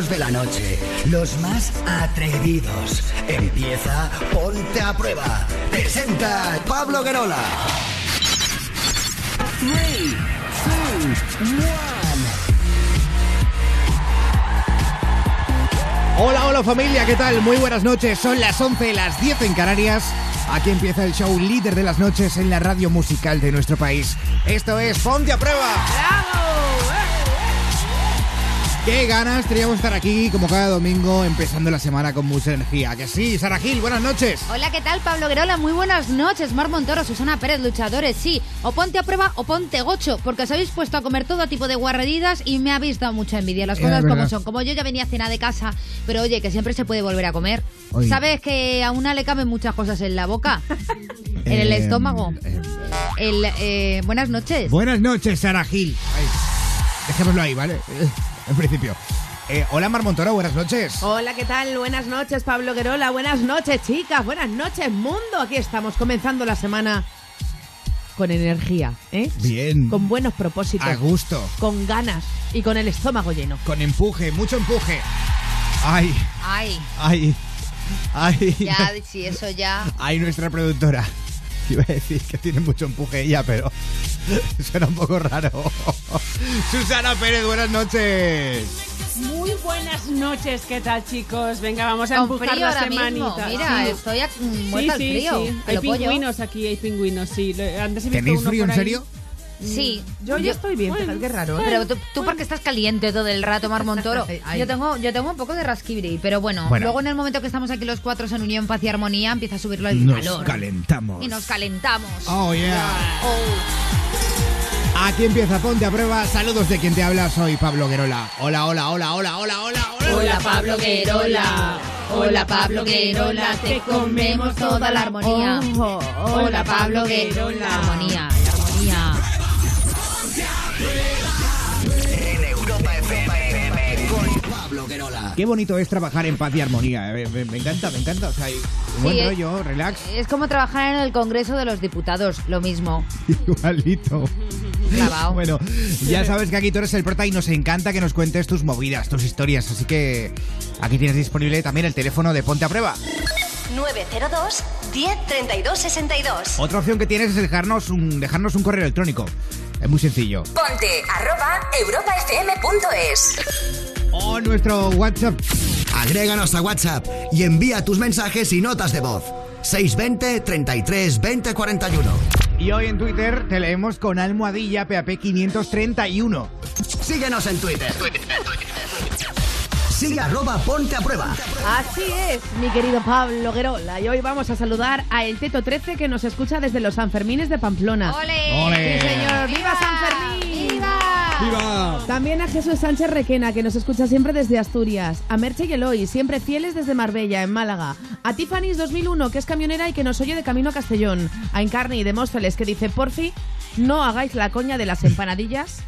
de la noche. Los más atrevidos. Empieza Ponte a Prueba. Presenta Pablo Guerola. 3, 2, 1. Hola, hola familia, ¿qué tal? Muy buenas noches, son las 11, las 10 en Canarias. Aquí empieza el show líder de las noches en la radio musical de nuestro país. Esto es Ponte a Prueba. Qué ganas teníamos estar aquí como cada domingo empezando la semana con mucha energía. Que sí, Sara Gil, buenas noches. Hola, ¿qué tal? Pablo Guerola, muy buenas noches. Mar Montoro, Susana Pérez, luchadores, sí. O ponte a prueba o ponte gocho, porque os habéis puesto a comer todo tipo de guarreridas y me habéis dado mucha envidia. Las cosas como son. Como yo ya venía a cena de casa, pero oye, que siempre se puede volver a comer. Oye. ¿Sabes que a una le caben muchas cosas en la boca? en el Eh, estómago. eh, El, eh, buenas noches. buenas noches, Sara Gil. Ay, dejémoslo ahí, ¿vale? En principio. Eh, hola, Mar Montoro, buenas noches. Hola, ¿qué tal? Buenas noches, Pablo Guerola. Buenas noches, chicas. Buenas noches, mundo. Aquí estamos comenzando la semana con energía, ¿eh? Bien. Con buenos propósitos. A gusto. Con ganas y con el estómago lleno. Con empuje, mucho empuje. Ay, Ay, ay, ay. ya, si eso ya. Ay, nuestra productora. Iba a decir que tiene mucho empuje ella, pero suena un poco raro. Susana Pérez, buenas noches. Muy buenas noches, ¿qué tal chicos? Venga, vamos a Con empujar frío la ahora mismo. semanita. Mira, Sí. estoy a- Sí, muerta al sí, frío. sí. a Hay lo pollo. pingüinos aquí, hay pingüinos, sí. Antes he visto ¿Tenéis uno frío, por en ahí. serio? Sí. Yo ya estoy bien, fíjate qué raro. ¿eh? Pero tú, tú porque estás caliente todo el rato, Mar Montoro. Yo tengo, yo tengo un poco de rasquibri, pero bueno, Bueno. luego en el momento que estamos aquí los cuatro en unión, paz y armonía, empieza a subirlo el Nos calor. calentamos. Y nos calentamos. Oh, yeah. Oh. Aquí empieza Ponte a Prueba. Saludos de quien te habla, soy Pablo Guerola. Hola, hola, hola, hola, hola, hola, hola. Hola Pablo Guerola, hola Pablo Guerola, te comemos toda la armonía. Hola Pablo Guerola, la armonía, la armonía. Qué bonito es trabajar en paz y armonía. eh, Me, me encanta, me encanta. O sea, hay un buen Sí, rollo, relax, Es como trabajar en el Congreso de los Diputados, lo mismo. igualito. Clavao. Bueno, ya sabes que aquí tú eres el prota y nos encanta que nos cuentes tus movidas, tus historias. Así que aquí tienes disponible también el teléfono de Ponte a Prueba. 902 10 32 62. Otra opción que tienes es dejarnos un, dejarnos un correo electrónico. Es muy sencillo. Ponte arroba europafm.es. O nuestro WhatsApp. Agréganos a WhatsApp y envía tus mensajes y notas de voz. 620 33 20 41. Y hoy en Twitter te leemos con almohadilla PAP 531. Síguenos en Twitter. Sigue arroba Ponte a Prueba. Así es, mi querido Pablo Guerola. Y hoy vamos a saludar a El Teto 13 que nos escucha desde los Sanfermines de Pamplona. ¡Ole! ¡Ole! Sí, señor. También a Jesús Sánchez Requena, que nos escucha siempre desde Asturias. A Merche y Eloy, siempre fieles desde Marbella, en Málaga. A Tiffany's 2001, que es camionera y que nos oye de camino a Castellón. A Encarni de Móstoles, que dice, porfi, no hagáis la coña de las empanadillas.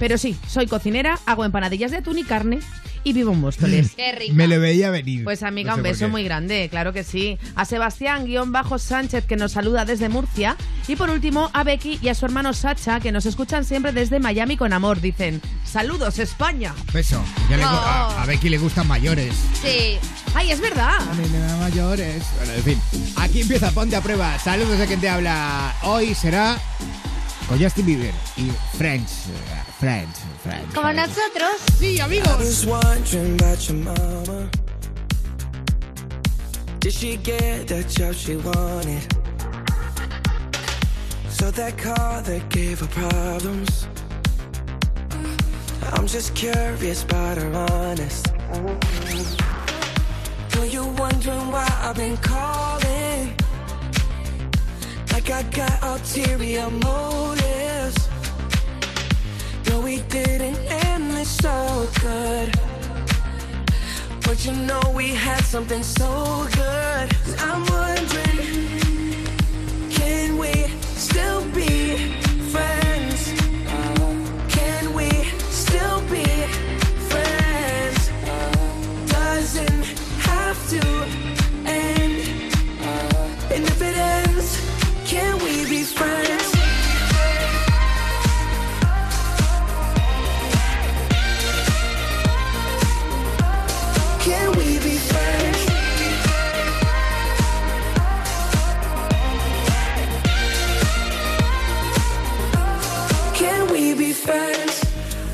Pero sí, soy cocinera, hago empanadillas de atún y carne y vivo en Móstoles. ¡Qué rica! Me le veía venir. Pues amiga, No sé un beso muy grande, claro que sí. A Sebastián guion bajo Sánchez que nos saluda desde Murcia. Y por último a Becky y a su hermano Sacha que nos escuchan siempre desde Miami con amor. Dicen, saludos España. Beso. Ya le Oh. a, a Becky le gustan mayores. Sí. Ay, es verdad. A mí me dan mayores. Bueno, en fin. Aquí empieza Ponte a Prueba. Saludos de quien te habla. Hoy será con Justin Bieber y Friends. eh, Friends. Friends. Como nosotros. Sí, amigos. was wondering about your mama. Did she get the job she wanted? So that car that gave her problems. I'm just curious about her honest. Know you wondering why I've been calling? Like I got ulterior motives. No, we didn't end this so good. But you know we had something so good. I'm wondering, can we still be friends? Can we still be friends? Doesn't have to end. And if it ends, can we be friends?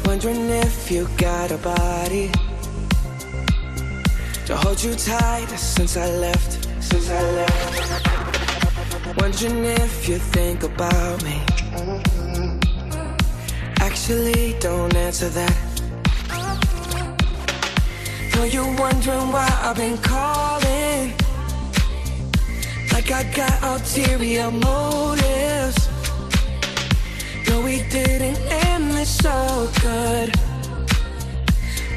Wondering if you got a body to hold you tight since I left, since I left. Wondering if you think about me. Actually, don't answer that. Know you're wondering why I've been calling. Like I got ulterior motives. No, we didn't end this so good.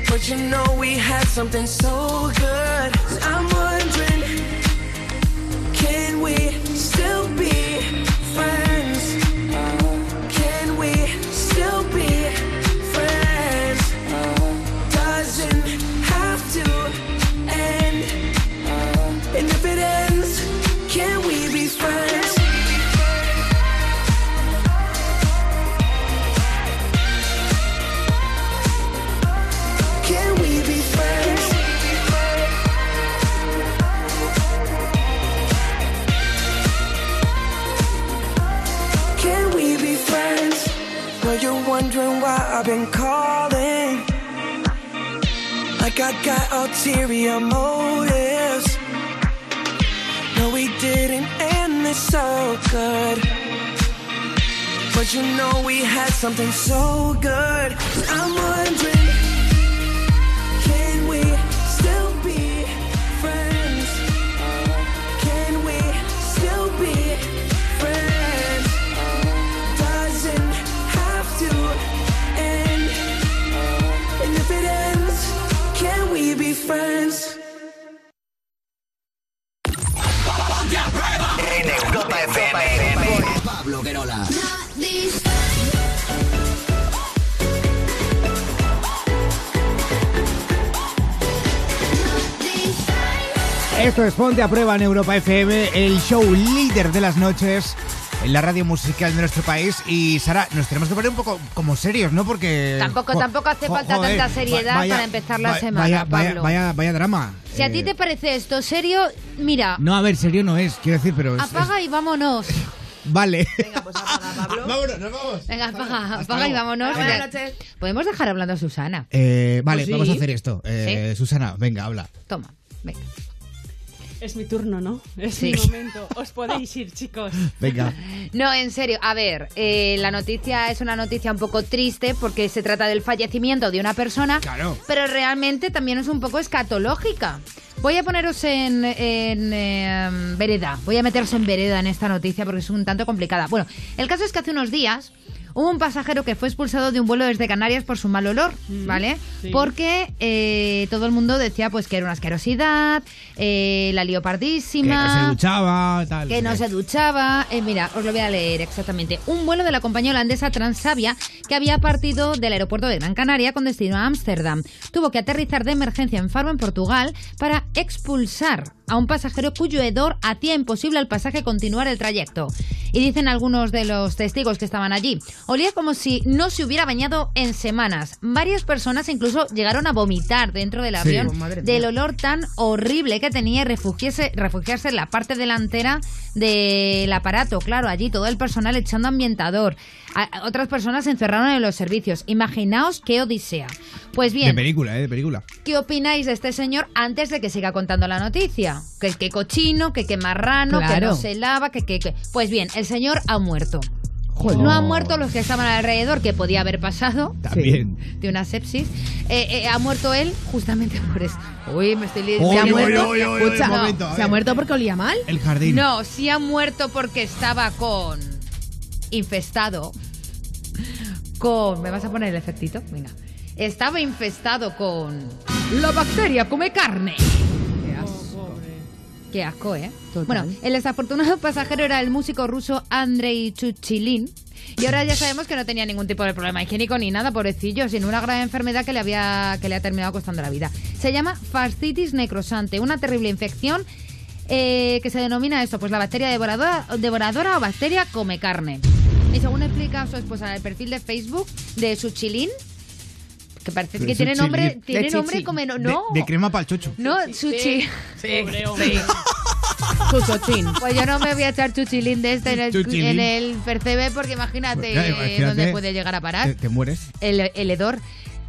But you know we had something so good. I'm wondering, can we still be wondering why I've been calling. Like I got ulterior motives. No, we didn't end this so good. But you know we had something so good. I'm wondering, friends? En Europa FM. Por Pablo Querola. Esto es Ponte a Prueba en Europa FM, el show líder de las noches en la radio musical de nuestro país. Y Sara, nos tenemos que poner un poco como serios, ¿no? Porque. Tampoco, jo- tampoco hace jo- falta joder, tanta seriedad vaya- para empezar la va- semana, Vaya, vaya, Pablo. vaya, vaya drama. Si a ti Eh, te parece esto serio, mira, No, a ver, serio no es, quiero decir, pero. es- apaga y vámonos. vale. Venga, pues apaga, Pablo. Vámonos, nos vamos. Venga, apaga, apaga y vámonos. Buenas noches. Podemos dejar hablando a Susana. Eh, vale, Pues sí. vamos a hacer esto. Eh, Susana, venga, habla. Toma, venga. Es mi turno, ¿no? Es Sí. mi momento. Os podéis ir, chicos. Venga. No, en serio, a ver, eh, la noticia es una noticia un poco triste porque se trata del fallecimiento de una persona, Claro. pero realmente también es un poco escatológica. Voy a poneros en, en, eh, vereda, voy a meteros en vereda en esta noticia porque es un tanto complicada. Bueno, el caso es que hace unos días hubo un pasajero que fue expulsado de un vuelo desde Canarias por su mal olor, ¿vale? sí. Porque eh, todo el mundo decía pues que era una asquerosidad, eh, la lió Que no se duchaba, tal. que no se duchaba. Eh, mira, os lo voy a leer exactamente. Un vuelo de la compañía holandesa Transavia que había partido del aeropuerto de Gran Canaria con destino a Ámsterdam. Tuvo que aterrizar de emergencia en Faro, en Portugal, para expulsar a un pasajero cuyo hedor hacía imposible al pasaje continuar el trayecto. Y dicen algunos de los testigos que estaban allí, olía como si no se hubiera bañado en semanas. Varias personas incluso llegaron a vomitar dentro del avión Oh, del olor tan horrible que tenía y refugiarse, refugiarse en la parte delantera del aparato. Claro, allí todo el personal echando ambientador. A- otras personas se encerraron en los servicios. Imaginaos qué odisea. Pues De bien, película, eh, de película. ¿qué opináis de este señor antes de que siga contando la noticia? Que que cochino, que que marrano, que no se lava, que que... que- Pues bien, el señor ha muerto. Joder. No han muerto los que estaban alrededor, que podía haber pasado También. de una sepsis. Eh, eh, ha muerto él justamente por eso. Uy, me estoy liando. Se ha muerto. Escucha, momento, ¿se ha ver. muerto porque olía mal? El jardín. No, sí ha muerto porque estaba con. Infestado. Con. ¿Me vas a poner el efectito? Venga. Estaba infestado con. La bacteria come carne. Qué asco. Qué asco, ¿eh? Total. Bueno, el desafortunado pasajero era el músico ruso Andrei Chuchilin. Y ahora ya sabemos que no tenía ningún tipo de problema higiénico ni nada, pobrecillo, sino una grave enfermedad que le había que le ha terminado costando la vida. Se llama fascitis necrosante, una terrible infección eh, que se denomina esto, pues la bacteria devoradora, devoradora o bacteria come carne. Y según explica su esposa en el perfil de Facebook de Suchilin, que parece que tiene nombre, tiene De nombre como no, De, no. de crema para el chocho. no, Suchi. Chuchochín. Pues yo no me voy a echar chuchilín de este en el, Chuchilín. en el percebe porque imagínate, Ya, imagínate. dónde puede llegar a parar. Te, te mueres. El, el hedor.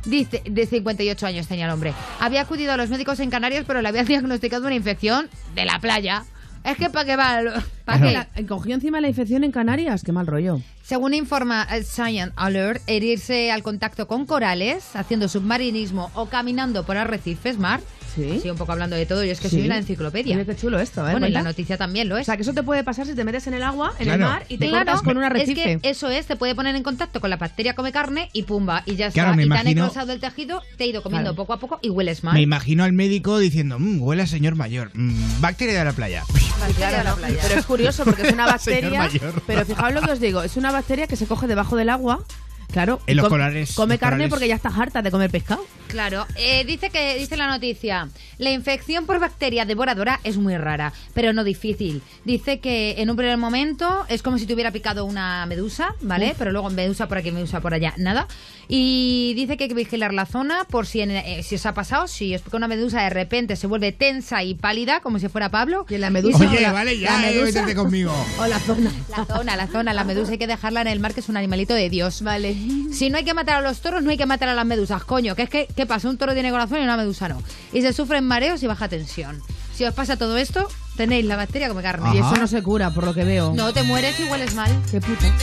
Dice, de 58 años tenía el hombre. Había acudido a los médicos en Canarias, pero le habían diagnosticado una infección de la playa. Es que para qué va. ¿Para qué? La- Cogió encima la infección en Canarias, qué mal rollo. Según informa eh, Science Alert, herirse al contacto con corales, haciendo submarinismo o caminando por arrecifes mar. Sí. Sí, un poco hablando de todo, y es que Sí. soy una enciclopedia. Mira qué chulo esto, ¿eh? Bueno, y la noticia también lo O es. sea, que eso te puede pasar si te metes en el agua, en el Claro. mar, y te Claro, cortas con un arrecife. Es que eso es, te puede poner en contacto con la bacteria come carne y pumba, y ya está. Claro, me y te han imagino- necrosado el tejido, te he ido comiendo Claro. poco a poco y hueles mal. Me imagino al médico diciendo, "Mm, huele a señor mayor. Mm, bacteria de la playa. Bacteria de la playa. Pero es curioso porque es una Señor bacteria. mayor. pero fijaos lo que os digo, es una bacteria que se coge debajo del agua. Claro. En y los com- corales, Come los carne porque ya estás harta de comer pescado. Claro, eh, dice que dice la noticia, la infección por bacteria devoradora es muy rara, pero no difícil. Dice que en un primer momento es como si te hubiera picado una medusa, ¿vale? Pero luego medusa por aquí, medusa por allá, nada. Y dice que hay que vigilar la zona por si en- eh, si os ha pasado, si os pica una medusa de repente se vuelve tensa y pálida como si fuera Pablo. Y en la medusa- Oye, vale, ya, la eh, medusa, métete conmigo. O la zona. la zona, la zona, la medusa hay que dejarla en el mar que es un animalito de Dios. Vale. Si no hay que matar a los toros, no hay que matar a las medusas, coño. Que es que, ¿qué pasa? Un toro tiene corazón y una medusa no. Y se sufren mareos y baja tensión. Si os pasa todo esto, tenéis la bacteria como carne. Y eso no se cura, por lo que veo. No te mueres y hueles mal. Qué puta.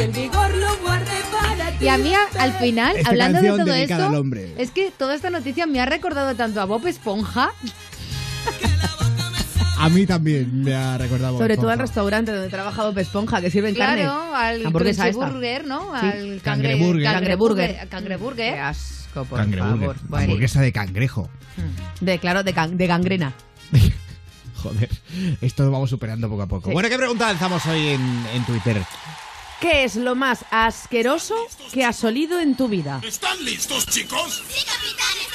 el vigor lo guarde para ti. Y a mí, al final, Esta hablando de todo esto, es que toda esta noticia me ha recordado tanto a Bob Esponja. A mí también me ha recordado. Sobre todo al restaurante donde trabaja Bob Esponja, que sirven carne. Claro, al Hamburguesa. Burger, ¿no? Sí. Al Cangreburger. Cangreburger. Cangreburger. Qué asco, por Cangreburger. favor. Hamburguesa de cangrejo. De, claro, de, can- de gangrena. Joder, esto lo vamos superando poco a poco. Sí. Bueno, ¿qué pregunta lanzamos hoy en, en Twitter? ¿Qué es lo más asqueroso que has olido en tu vida? ¿Están listos, chicos? Sí, capitán.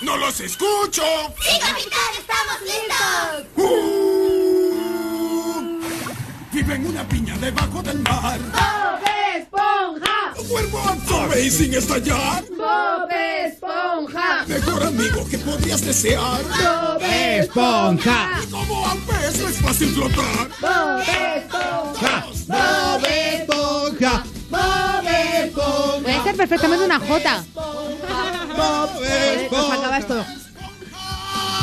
¡No los escucho! Sí, capitán, estamos listos. ¡Uh! Vive en una piña debajo del mar. ¡Bob Esponja! ¡Cuervo amazing estallar! ¡Bob Esponja! Mejor amigo que podrías desear. ¡Bob ¡Esponja! Y como a pez no es fácil flotar. ¡Bob Esponja! ¡Bob Esponja! ¡Bob Esponja! Ser perfectamente una Jota. ¡Bob Pues acaba esto.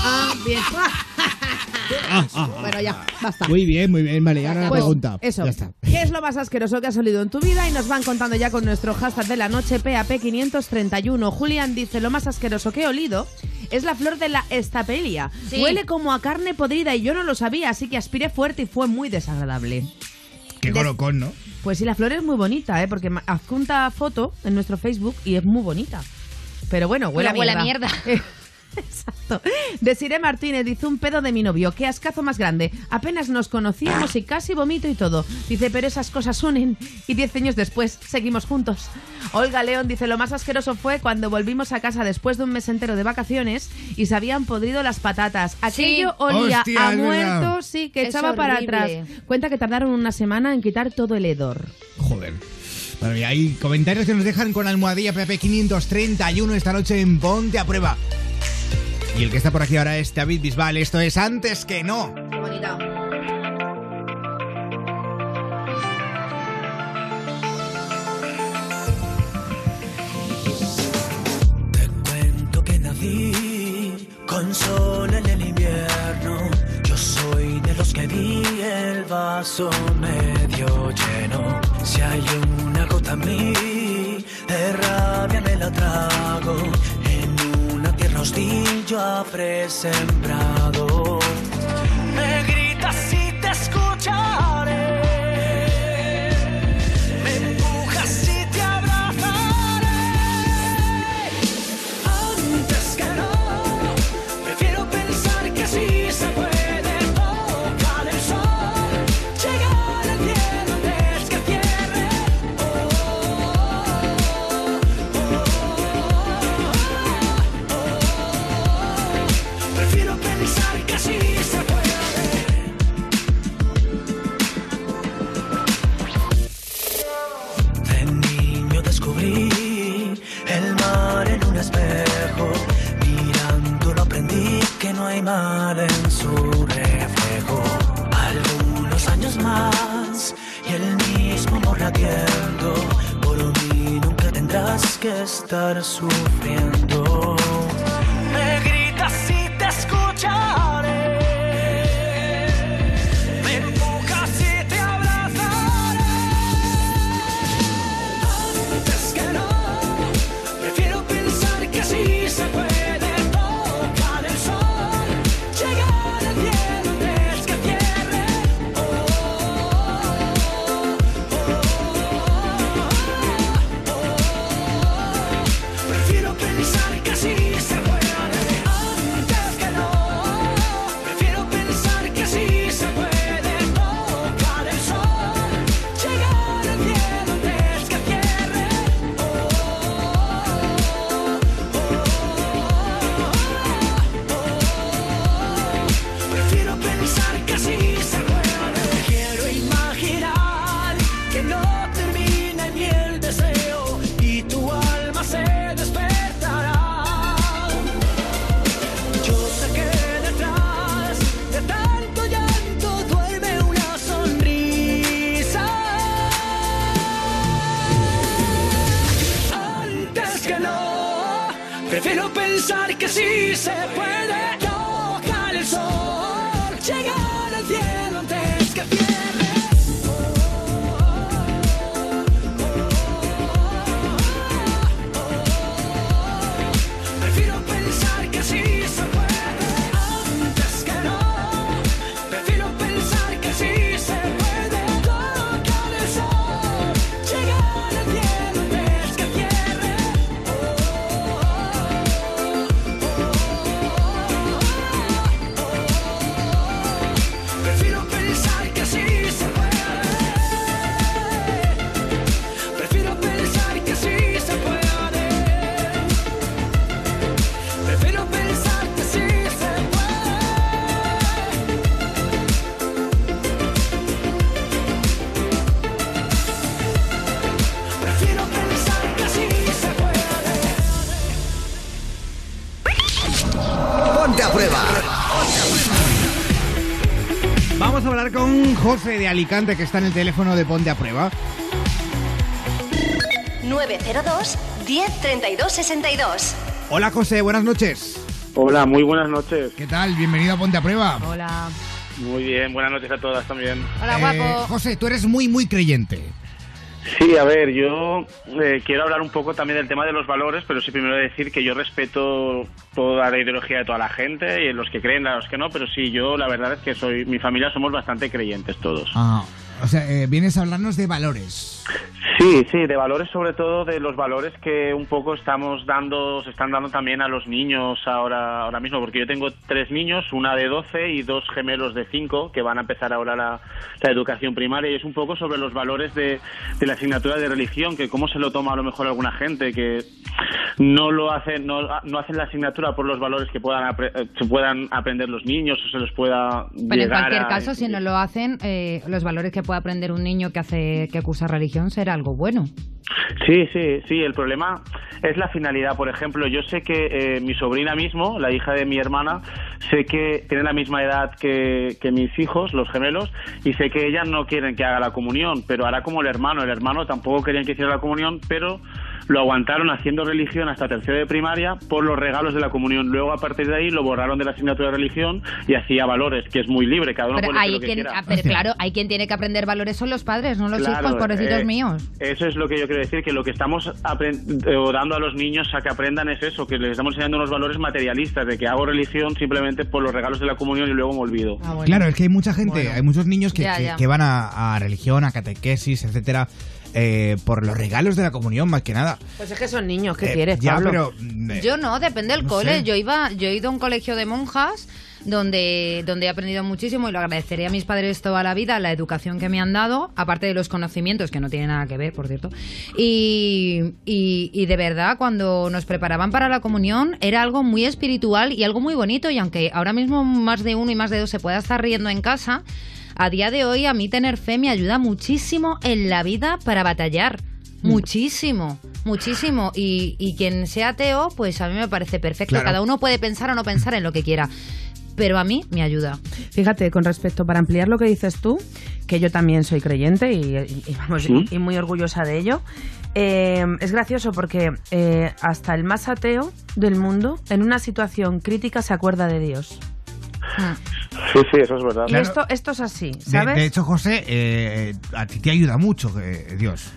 Ah, bien. Ah, ah, ah. Bueno, ya, basta. Muy bien, muy bien. Vale, ahora la Pues, pregunta. Eso. Ya está. ¿Qué es lo más asqueroso que has olido en tu vida? Y nos van contando ya con nuestro hashtag de la noche, PAP531. Julián dice, lo más asqueroso que he olido es la flor de la estapelia. Sí. Huele como a carne podrida y yo no lo sabía, así que aspiré fuerte y fue muy desagradable. Qué colocón, ¿no? Pues sí, la flor es muy bonita, ¿eh? Porque adjunta foto en nuestro Facebook y es muy bonita. Pero bueno, huele, Pero huele a a mierda. Exacto. Desiree Martínez dice un pedo de mi novio. Qué ascazo más grande. Apenas nos conocíamos y casi vomito y todo. Dice, pero esas cosas unen. Y diez años después seguimos juntos. Olga León dice, lo más asqueroso fue cuando volvimos a casa después de un mes entero de vacaciones y se habían podrido las patatas. Aquello Sí. olía Hostia, a muerto, verdad. sí, que Es echaba para atrás. Cuenta que tardaron una semana en quitar todo el hedor. Joder. Bueno, y hay comentarios que nos dejan con almohadilla PP531 esta noche en Ponte a Prueba. Y el que está por aquí ahora es David Bisbal. Esto es Antes que no. Bonita. Te cuento que nací con sol en el invierno. Yo soy de los que vi el vaso medio lleno. Si hay una gota en mí, de rabia me la trago. Yo habré sembrado. José de Alicante, que está en el teléfono de Ponte a Prueba. 902 10 32 62. Hola José, buenas noches. Hola, muy buenas noches. ¿Qué tal? Bienvenido a Ponte a Prueba. Hola. Muy bien, buenas noches a todas también. Hola, Eh, guapo. José, tú eres muy, muy creyente. Sí, a ver, yo eh, quiero hablar un poco también del tema de los valores, pero sí primero decir que yo respeto toda la ideología de toda la gente y en los que creen, a los que no, pero sí, yo la verdad es que soy, mi familia somos bastante creyentes todos. Ah, o sea, eh, vienes a hablarnos de valores. Sí, sí, de valores sobre todo de los valores que un poco estamos dando, se están dando también a los niños ahora, ahora mismo, porque yo tengo tres niños, una de 12 y dos gemelos de 5 que van a empezar ahora la, la educación primaria. Y es un poco sobre los valores de, de la asignatura de religión, que cómo se lo toma a lo mejor alguna gente, que no lo hacen, no, no hacen la asignatura por los valores que puedan apre- eh, se puedan aprender los niños o se los pueda Pero en cualquier a- caso, si no lo hacen, eh, los valores que puede aprender un niño que hace que cursa religión será algo bueno. Sí, sí, sí. El problema es la finalidad. Por ejemplo, yo sé que eh, mi sobrina mismo, la hija de mi hermana, sé que tiene la misma edad que, mis hijos, los gemelos, y sé que ellas no quieren que haga la comunión, pero hará como el hermano. El hermano tampoco querían que hiciera la comunión, pero lo aguantaron haciendo religión hasta tercero de primaria por los regalos de la comunión. Luego, a partir de ahí, lo borraron de la asignatura de religión y hacía valores, que es muy libre, cada uno Pero puede hay lo que quien, quiera. ah, pero claro, hay quien tiene que aprender valores son los padres, no los Claro, hijos, pobrecitos eh, míos. Eso es lo que yo quiero decir, que lo que estamos eh, o dando a los niños a que aprendan es eso, que les estamos enseñando unos valores materialistas, de que hago religión simplemente por los regalos de la comunión y luego me olvido. Ah, bueno. Claro, es que hay mucha gente, Bueno. hay muchos niños que, Ya, que- ya. que van a, a religión, a catequesis, etcétera, eh, por los regalos de la comunión, más que nada. Pues es que son niños, ¿qué Eh, quieres, ya, Pablo? pero mm, eh, Yo no, depende del no cole. sé. Yo iba, yo he ido a un colegio de monjas donde, donde he aprendido muchísimo y lo agradeceré a mis padres toda la vida, la educación que me han dado, aparte de los conocimientos, que no tienen nada que ver, por cierto. Y, y, y de verdad, cuando nos preparaban para la comunión, era algo muy espiritual y algo muy bonito. Y aunque ahora mismo más de uno y más de dos se pueda estar riendo en casa, a día de hoy a mí tener fe me ayuda muchísimo en la vida para batallar. Muchísimo, muchísimo. Y, y quien sea ateo, pues a mí me parece perfecto. Claro. Cada uno puede pensar o no pensar en lo que quiera. Pero a mí me ayuda. Fíjate, con respecto, para ampliar lo que dices tú, que yo también soy creyente y, y- y, vamos, Sí. y- y muy orgullosa de ello. Eh, es gracioso porque eh, hasta el más ateo del mundo, en una situación crítica, se acuerda de Dios. Sí, sí, eso es verdad. Y esto, esto es así, De, ¿sabes? de hecho, José, eh, a ti te ayuda mucho eh, Dios.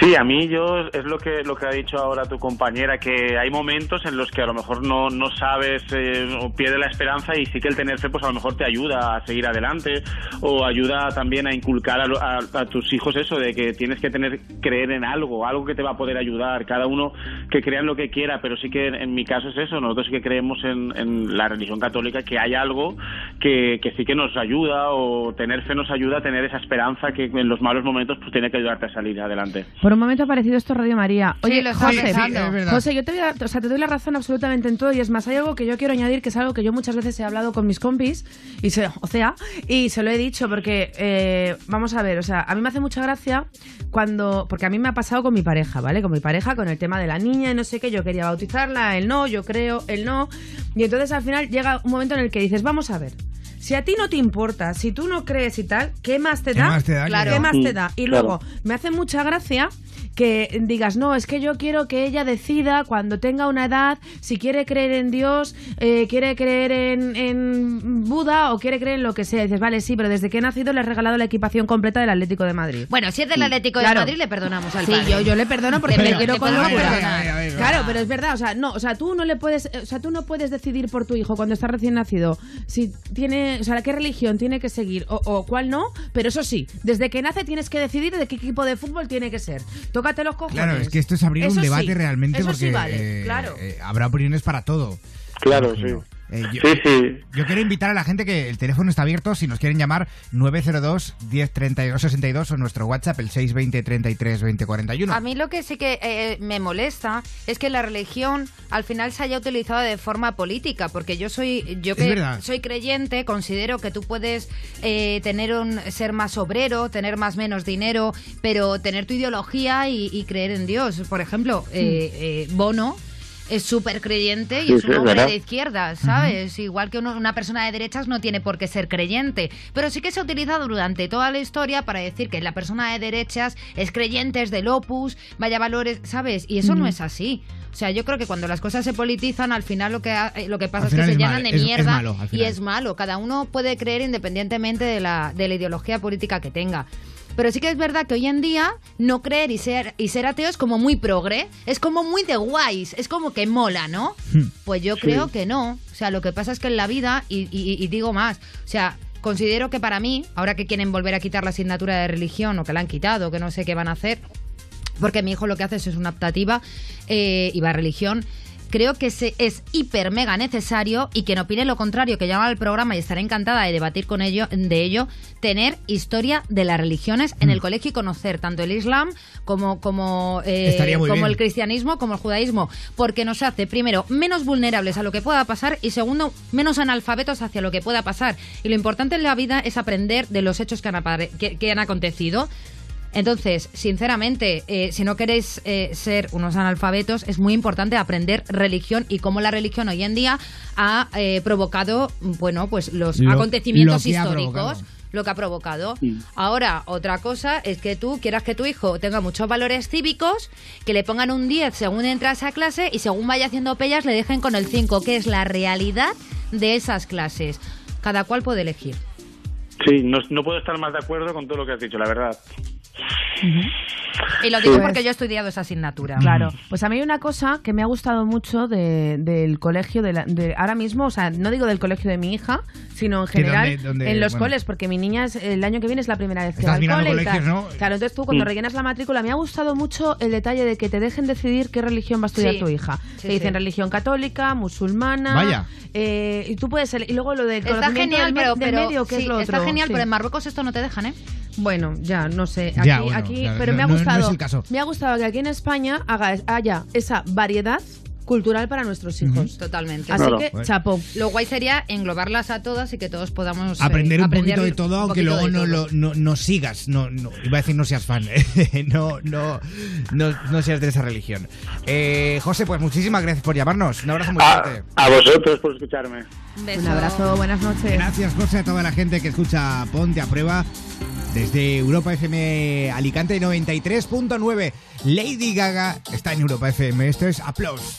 Sí, a mí yo es lo que lo que ha dicho ahora tu compañera que hay momentos en los que a lo mejor no, no sabes eh, o pierde la esperanza y sí que el tener fe pues a lo mejor te ayuda a seguir adelante o ayuda también a inculcar a, a- tus hijos eso de que tienes que tener creer en algo, algo que te va a poder ayudar, cada uno que crea en lo que quiera, pero sí que en, en mi caso es eso, nosotros sí que creemos en, en la religión católica que hay algo que, que sí que nos ayuda o tener fe nos ayuda a tener esa esperanza que en los malos momentos pues tiene que ayudarte a salir adelante. Por un momento ha aparecido esto Radio María. Sí, Oye, lo José. Sí. José, yo te, voy a- o sea, te doy la razón absolutamente en todo y es más, hay algo que yo quiero añadir que es algo que yo muchas veces he hablado con mis compis, y se, o sea, y se lo he dicho porque, eh, vamos a ver, o sea, a mí me hace mucha gracia cuando, porque a mí me ha pasado con mi pareja, ¿vale? Con mi pareja, con el tema de la niña y no sé qué, yo quería bautizarla, él no, yo creo, él no, y entonces al final llega un momento en el que dices, vamos a ver. Si a ti no te importa, si tú no crees y tal, ¿qué más te ¿Qué da? más te da? Claro. ¿Qué más te da? Y claro. luego, me hace mucha gracia que digas, no, es que yo quiero que ella decida cuando tenga una edad si quiere creer en Dios, eh, quiere creer en, en Buda o quiere creer en lo que sea. Y dices, vale, sí, pero desde que he nacido le he regalado la equipación completa del Atlético de Madrid. Bueno, si es del Atlético Claro. de Madrid, le perdonamos al Sí, padre. yo, yo le perdono porque Le me quiero con. Claro, pero es verdad, o sea, no, o sea, tú no le puedes, o sea, tú no puedes decidir por tu hijo cuando está recién nacido si tiene, o sea, qué religión tiene que seguir o, o cuál no, pero eso sí, desde que nace tienes que decidir de qué equipo de fútbol tiene que ser. Tócate los cojones. Claro, es que esto es abrir Eso un sí, debate realmente eso porque sí vale, eh, claro. eh, habrá opiniones para todo. Claro, sí. Eh, yo, Sí, sí. yo quiero invitar a la gente que el teléfono está abierto. Si nos quieren llamar, 902 10 32 62 o nuestro WhatsApp, el 620 33 20 41. A mí lo que sí que eh, me molesta es que la religión al final se haya utilizado de forma política, porque yo soy yo que soy creyente, considero que tú puedes eh, tener un ser más obrero, tener más menos dinero, pero tener tu ideología y, y creer en Dios. Por ejemplo, eh, eh, Bono es súper creyente y Sí, es un hombre verdad. de izquierda, ¿sabes? Igual que uno- una persona de derechas no tiene por qué ser creyente. Pero sí que se ha utilizado durante toda la historia para decir que la persona de derechas es creyente, es del opus, vaya valores, ¿sabes? Y eso no es así. O sea, yo creo que cuando las cosas se politizan, al final lo que, ha- eh, lo que pasa es que se es llenan mal- de es- es mierda malo, y es malo. Cada uno puede creer independientemente de la, de la ideología política que tenga. Pero sí que es verdad que hoy en día no creer y ser, y ser ateo es como muy progre, es como muy de guays, es como que mola, ¿no? Pues yo creo que no. O sea, lo que pasa es que en la vida, y, y- y digo más, o sea, considero que para mí, ahora que quieren volver a quitar la asignatura de religión o que la han quitado, que no sé qué van a hacer, porque mi hijo lo que hace es una optativa eh, y va a religión. Creo que se, es hiper mega necesario y quien opine lo contrario, que llama al programa y estaré encantada de debatir con ello, de ello, tener historia de las religiones en el colegio y conocer tanto el Islam como, como, eh, como bien. el cristianismo, como el judaísmo, porque nos hace, primero, menos vulnerables a lo que pueda pasar y segundo, menos analfabetos hacia lo que pueda pasar. Y lo importante en la vida es aprender de los hechos que han, apare- que- que han acontecido. Entonces, sinceramente, eh, si no queréis eh, ser unos analfabetos, es muy importante aprender religión y cómo la religión hoy en día ha eh, provocado, bueno, pues los Lo- acontecimientos lo históricos. Lo que ha provocado. Ahora, otra cosa es que tú quieras que tu hijo tenga muchos valores cívicos, que le pongan un 10 según entra a esa clase y según vaya haciendo pellas le dejen con el 5, que es la realidad de esas clases. Cada cual puede elegir. Sí, no, no puedo estar más de acuerdo con todo lo que has dicho, la verdad. Y lo digo porque yo he estudiado esa asignatura. Claro, pues a mí hay una cosa que me ha gustado mucho de- del colegio, de, la- de ahora mismo, o sea, no digo del colegio de mi hija, sino en Que general en los bueno. coles, porque mi niña es, el año que viene es la primera vez que va al cole y tal. ¿no? Claro, entonces tú cuando Mm. rellenas la matrícula, me ha gustado mucho el detalle de que te dejen decidir qué religión va a estudiar Sí. tu hija. Sí, te dicen sí. religión católica, musulmana, Vaya. eh, y tú puedes y luego lo del Está genial, pero, del pero- medio, que sí, es lo está otro. Genial, Sí. pero en Marruecos esto no te dejan, ¿eh? Bueno, ya, no sé. Aquí, Ya, bueno, aquí, claro, pero no- me ha no- no gustado. es el caso. Me ha gustado que aquí en España haga, haya esa variedad cultural para nuestros hijos. Totalmente. Así Claro. que, Bueno. chapo. Lo guay sería englobarlas a todas y que todos podamos eh, aprender un aprender poquito de todo, un aunque luego no, todo. lo, no, no sigas. No, no, iba a decir no seas fan. no, no, no, no seas de esa religión. Eh, José, pues muchísimas gracias por llamarnos. Un abrazo muy A, fuerte. a vosotros por escucharme. Un beso. Un abrazo, buenas noches. Gracias, José, a toda la gente que escucha Ponte a Prueba. Desde Europa FM Alicante 93.9. Lady Gaga está en Europa FM. Esto es Applause.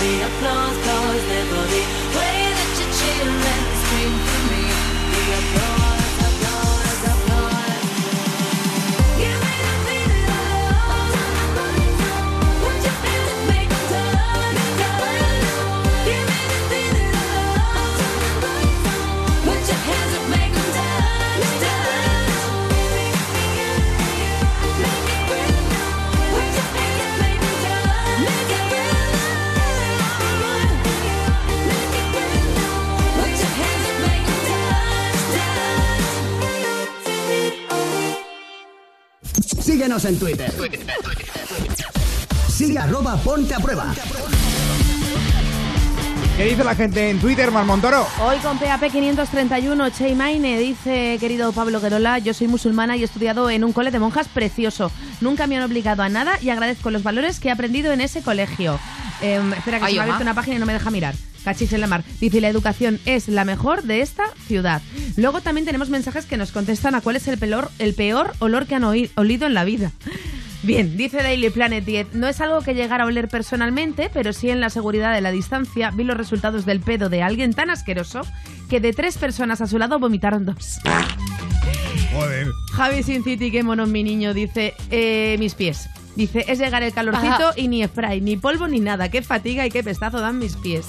we are. Síguenos en Twitter. Sigue arroba ponte a prueba. ¿Qué dice la gente en Twitter, Marmontoro? Hoy con PAP 531, Chey Maine dice, querido Pablo Guerola, yo soy musulmana y he estudiado en un cole de monjas precioso. Nunca me han obligado a nada y agradezco los valores que he aprendido en ese colegio. Em, espera, que Ay, se me ha abierto una página y no me deja mirar. Cachis en la mar. Dice, la educación es la mejor de esta ciudad. Luego también tenemos mensajes que nos contestan a cuál es el peor, el peor olor que han olido en la vida. Bien, dice Daily Planet 10, no es algo que llegara a oler personalmente, pero sí en la seguridad de la distancia vi los resultados del pedo de alguien tan asqueroso que de tres personas a su lado vomitaron dos. Joder. Javi Sin City, qué mono mi niño, dice, eh, mis pies. Dice, es llegar el calorcito Ajá. y ni spray, ni polvo ni nada. Qué fatiga y qué pestazo dan mis pies.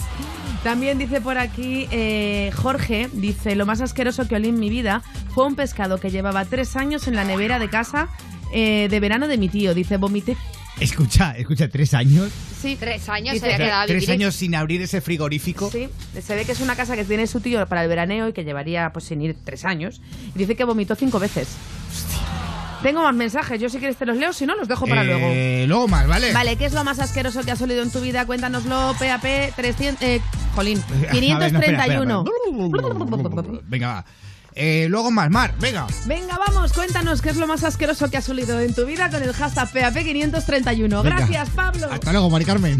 También dice por aquí eh, Jorge, dice, lo más asqueroso que olí en mi vida fue un pescado que llevaba tres años en la nevera de casa eh, de verano de mi tío. Dice, vomité. Escucha, escucha, tres años. Sí. Tres años Dice- se había quedado a Tres años sin abrir ese frigorífico. Sí, se ve que es una casa que tiene su tío para el veraneo y que llevaría pues sin ir tres años. Y dice que vomitó cinco veces. Tengo más mensajes, yo si quieres te los leo, si no los dejo para luego. Eh, luego más, ¿vale? Vale, ¿qué es lo más asqueroso que has olido en tu vida? Cuéntanoslo, PAP 300... Eh, jolín, A ver, no, espera, espera, 531. espera. Venga, va. Eh, luego más, Mar, venga. Venga, vamos, cuéntanos qué es lo más asqueroso que has olido en tu vida con el hashtag PAP531. Venga. Gracias, Pablo. Hasta luego, Mari Carmen.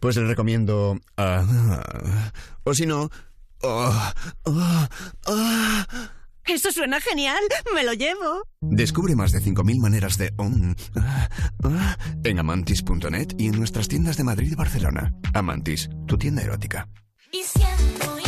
Pues le recomiendo... ah, o si no... ah, ah, ah. Eso suena genial. Me lo llevo. Descubre más de 5.000 maneras de... um, ah, ah, en amantis.net y en nuestras tiendas de Madrid y Barcelona. Amantis, tu tienda erótica. Y siento.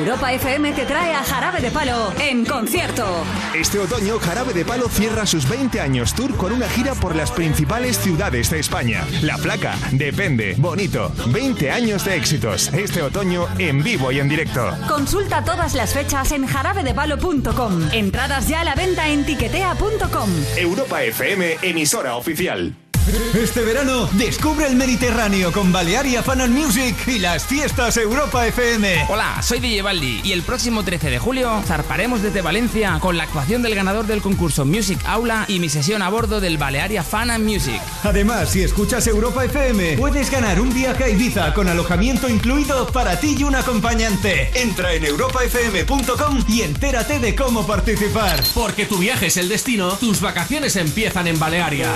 Europa FM te trae a Jarabe de Palo en concierto. Este otoño, Jarabe de Palo cierra sus 20 años tour con una gira por las principales ciudades de España. La placa, depende, bonito. 20 años de éxitos. Este otoño en vivo y en directo. Consulta todas las fechas en jarabedepalo.com. Entradas ya a la venta en tiquetea.com. Europa FM, emisora oficial. Este verano descubre el Mediterráneo con Balearia Fan and Music y las fiestas Europa FM. Hola, soy DJ Baldi y el próximo 13 de julio zarparemos desde Valencia con la actuación del ganador del concurso Music Aula y mi sesión a bordo del Balearia Fan and Music. Además, si escuchas Europa FM, puedes ganar un viaje a Ibiza con alojamiento incluido para ti y un acompañante. Entra en europafm.com y entérate de cómo participar. Porque tu viaje es el destino, tus vacaciones empiezan en Balearia.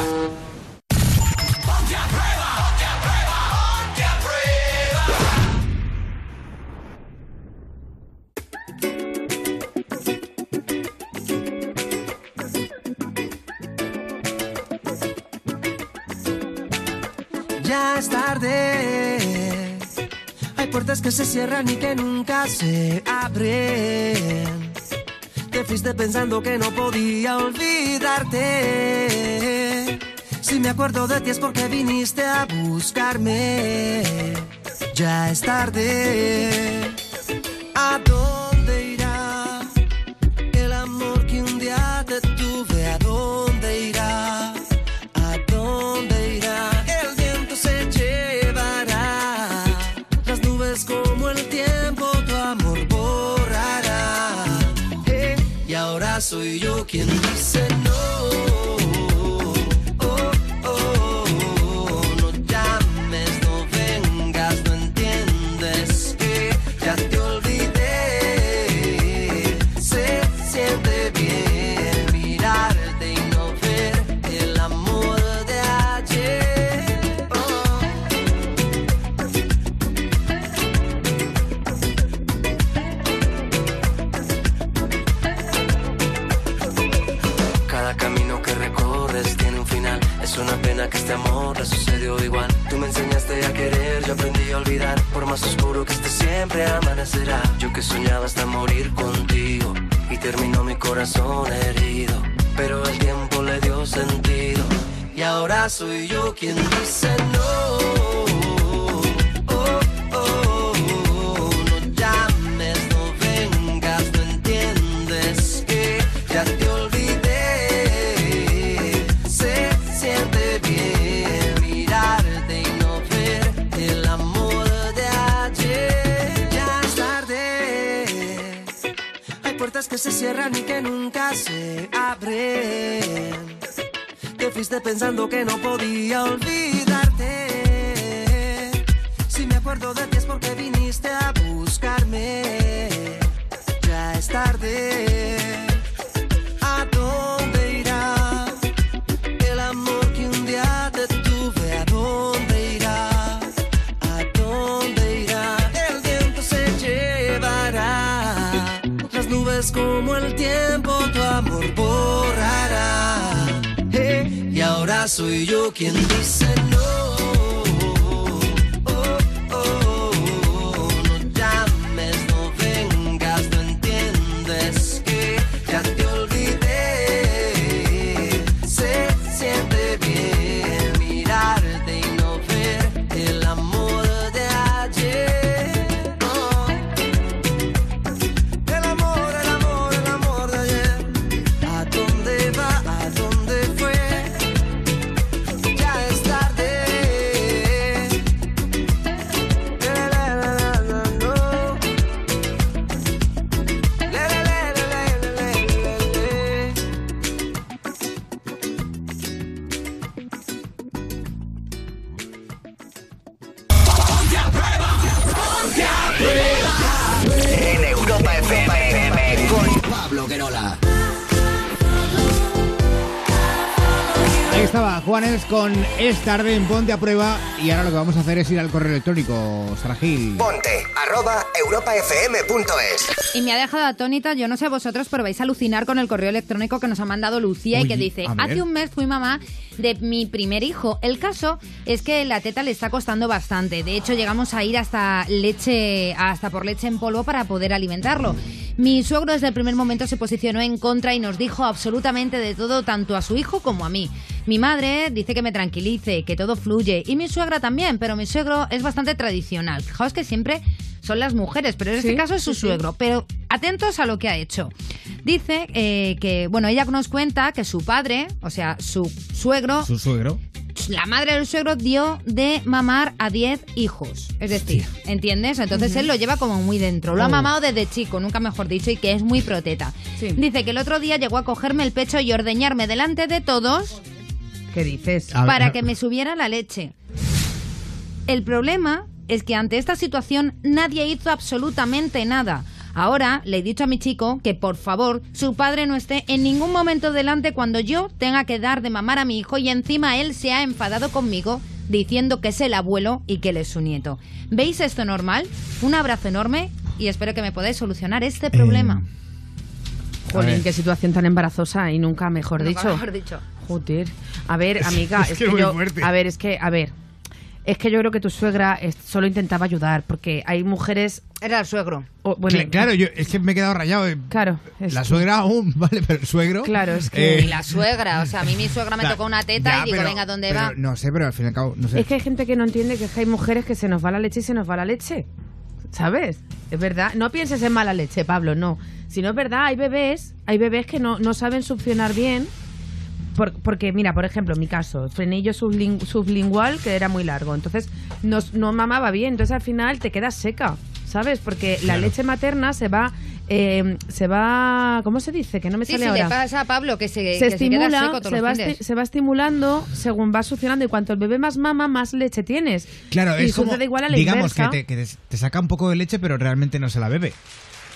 Ya es tarde. Hay puertas que se cierran y que nunca se abren. Te fuiste pensando que no podía olvidarte. Si me acuerdo de ti es porque viniste a buscarme. Ya es tarde. ¿A dónde siempre amanecerá. Yo que soñaba hasta morir contigo. Y terminó mi corazón herido. Pero el tiempo le dio sentido. Y ahora soy yo quien dice no. Fuiste pensando que no podía olvidarte. Si me acuerdo de ti es porque viniste a buscarme. Ya es tarde. Quien dice no. Con Es tarde en Ponte a Prueba y ahora lo que vamos a hacer es ir al correo electrónico, Saragil. Ponte arroba europafm.es. Y me ha dejado atónita, yo no sé vosotros, pero vais a alucinar con el correo electrónico que nos ha mandado Lucía y que dice, a hace un mes fui mamá de mi primer hijo. El caso es que la teta le está costando bastante. De hecho, llegamos a ir hasta leche, hasta por leche en polvo para poder alimentarlo. Mi suegro desde el primer momento se posicionó en contra y nos dijo absolutamente de todo, tanto a su hijo como a mí. Mi madre dice que me tranquilice, que todo fluye, y mi suegra también, pero mi suegro es bastante tradicional. Fijaos que siempre son las mujeres, pero en este caso es su sí, sí. suegro. Pero atentos a lo que ha hecho. Dice eh, que, bueno, ella nos cuenta que su padre, o sea, su suegro, Su suegro. la madre del suegro dio de mamar a 10 hijos. Es decir, ¿entiendes? Entonces él lo lleva como muy dentro. Lo ha Oh. mamado desde chico, nunca mejor dicho, y que es muy proteta. Dice que el otro día llegó a cogerme el pecho y ordeñarme delante de todos ¿Qué dices? para que me subiera la leche. El problema es que ante esta situación nadie hizo absolutamente nada. Ahora le he dicho a mi chico que por favor su padre no esté en ningún momento delante cuando yo tenga que dar de mamar a mi hijo y encima él se ha enfadado conmigo diciendo que es el abuelo y que él es su nieto. ¿Veis esto normal? Un abrazo enorme y espero que me podáis solucionar este problema. Jolín, qué situación tan embarazosa y nunca mejor Nunca dicho. mejor dicho. Joder. A ver, amiga, Es es, que que, yo, fuerte. a ver, es que, a ver, es que yo creo que tu suegra es- solo intentaba ayudar, porque hay mujeres. Era el suegro. bueno, Cla- claro, yo es que me he quedado rayado. eh. Claro. La que- suegra aún, vale, pero el suegro. Claro, es que. Y la suegra, o sea, a mí mi suegra me tocó una teta ya, y digo, pero- venga, ¿dónde pero va? No sé, pero al fin y al cabo, no sé. Es que hay gente que no entiende que hay mujeres que se nos va la leche y se nos va la leche. ¿Sabes? Es verdad. No pienses en mala leche, Pablo, no. Si no es verdad, hay bebés, hay bebés que no, no saben succionar bien. Por- porque, mira, por ejemplo, en mi caso, frenillo sublin- sublingual que era muy largo. Entonces, no, no mamaba bien. Entonces, al final te quedas seca, ¿sabes? Porque la Claro. leche materna se va. eh, se va. ¿Cómo se dice? Que no me Sí, sale sí, ahora le pasa a Pablo que se, se que se queda estimula, seco todos se, los va esti- se va estimulando según va succionando y cuanto el bebé más mama, más leche tienes. Claro, y es como. sucede igual a la digamos inversa. que, te, que te- te saca un poco de leche, pero realmente no se la bebe.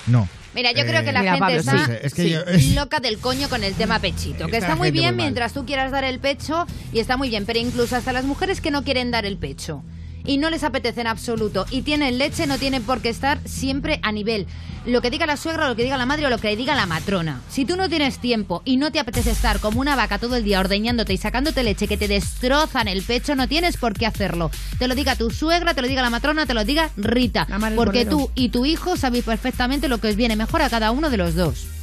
No. Mira, yo creo que la Eh, gente Pablo, está sí, es que sí, yo- loca del coño con el tema pechito. Que Está está muy gente bien mal. mientras tú quieras dar el pecho y está muy bien, pero incluso hasta las mujeres que no quieren dar el pecho y no les apetece en absoluto y tienen leche no tienen por qué estar siempre a nivel. Lo que diga la suegra, lo que diga la madre o lo que diga la matrona. Si tú no tienes tiempo y no te apetece estar como una vaca todo el día ordeñándote y sacándote leche que te destrozan el pecho, no tienes por qué hacerlo. Te lo diga tu suegra, te lo diga la matrona, te lo diga Rita. Porque bolero. tú y tu hijo sabéis perfectamente lo que os viene mejor a cada uno de los dos.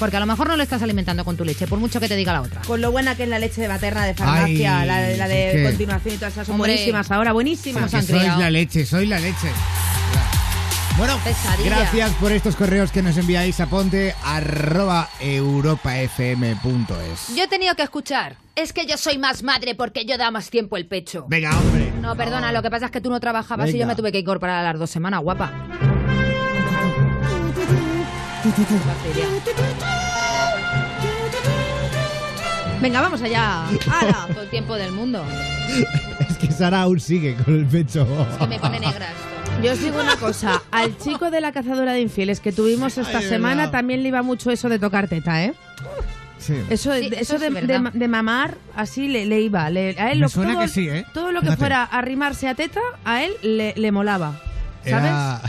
Porque a lo mejor no lo estás alimentando con tu leche, por mucho que te diga la otra. Con lo buena que es la leche de materna de farmacia, Ay, la, de- la de continuación y todas esas son Hombre, buenísimas ahora, buenísimas. Sois la leche, soy la leche. Bueno, Pesadilla. gracias por estos correos que nos enviáis a ponte arroba europafm.es. Yo he tenido que escuchar. Es que yo soy más madre porque yo da más tiempo el pecho. Venga, hombre. No, perdona, lo que pasa es que tú no trabajabas y yo me tuve que incorporar a las dos semanas, guapa. Venga, vamos allá. ¡Hala! Todo el tiempo del mundo. Es que Sara aún sigue con el pecho. Que me pone negra esto. Yo os digo una cosa, al chico de la cazadora de infieles que tuvimos esta Ay, semana verdad. también le iba mucho eso de tocar teta, ¿eh? Sí. Eso, Sí, de- eso eso es de, verdad. de- de mamar, así le, le iba. le- a él Me lo, suena todo, que sí, ¿eh? todo lo que Fíjate. fuera arrimarse a teta, a él le, le molaba. ¿Sabes? Era...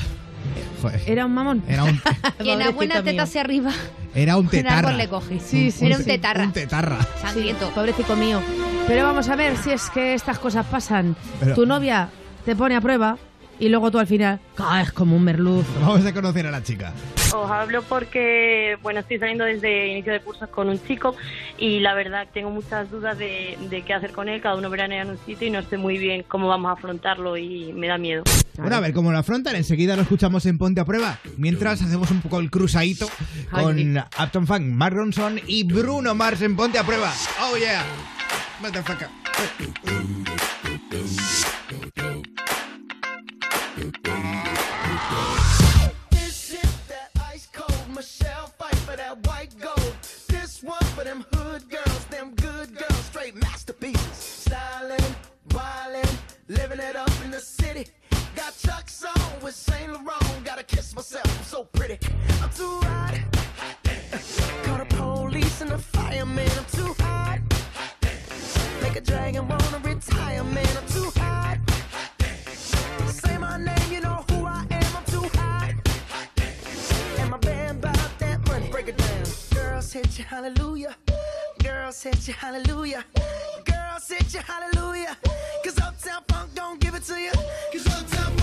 Joder. Era un mamón. Era un... Quien a buena teta mío. hacia arriba. Era un tetarra. le cogí. Sí, sí, Era un sí. tetarra. Un tetarra. Sangriento. Pobrecito mío. Pero vamos a ver si es que estas cosas pasan. Pero- Tu novia te pone a prueba y luego tú al final caes como un merluz. Vamos a conocer a la chica. Os hablo porque, bueno, estoy saliendo desde inicio de cursos con un chico y la verdad tengo muchas dudas de, de qué hacer con él. Cada uno veranea en un sitio y no sé muy bien cómo vamos a afrontarlo y me da miedo. Bueno, a ver cómo lo afrontan. Enseguida lo escuchamos en Ponte a Prueba. Mientras hacemos un poco el cruzadito con Upton Funk, Mark Ronson y Bruno Mars en Ponte a Prueba. Oh yeah. Motherfucker. Myself, I'm so pretty. I'm too hot. Call the police and the fireman. I'm too hot. Make a dragon wanna retire, man. I'm too hot. Say my name, you know who I am. I'm too hot. And my band bought that money. Break it down. Girls hit you, hallelujah. Girls hit you, hallelujah. Girls hit you, hallelujah. Cause Uptown Funk don't give it to you. Cause Uptown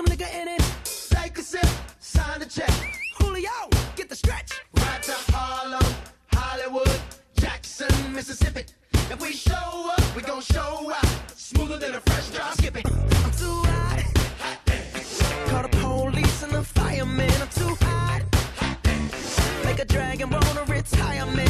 some nigga in it. Take a sip, sign the check. Julio, get the stretch. Right to Harlem, Hollywood, Jackson, Mississippi. If we show up, we gon' show out. Smoother than a fresh drop. Skip it. I'm too hot. Call the police and the fireman. I'm too hot. Make a dragon wanna retire, man.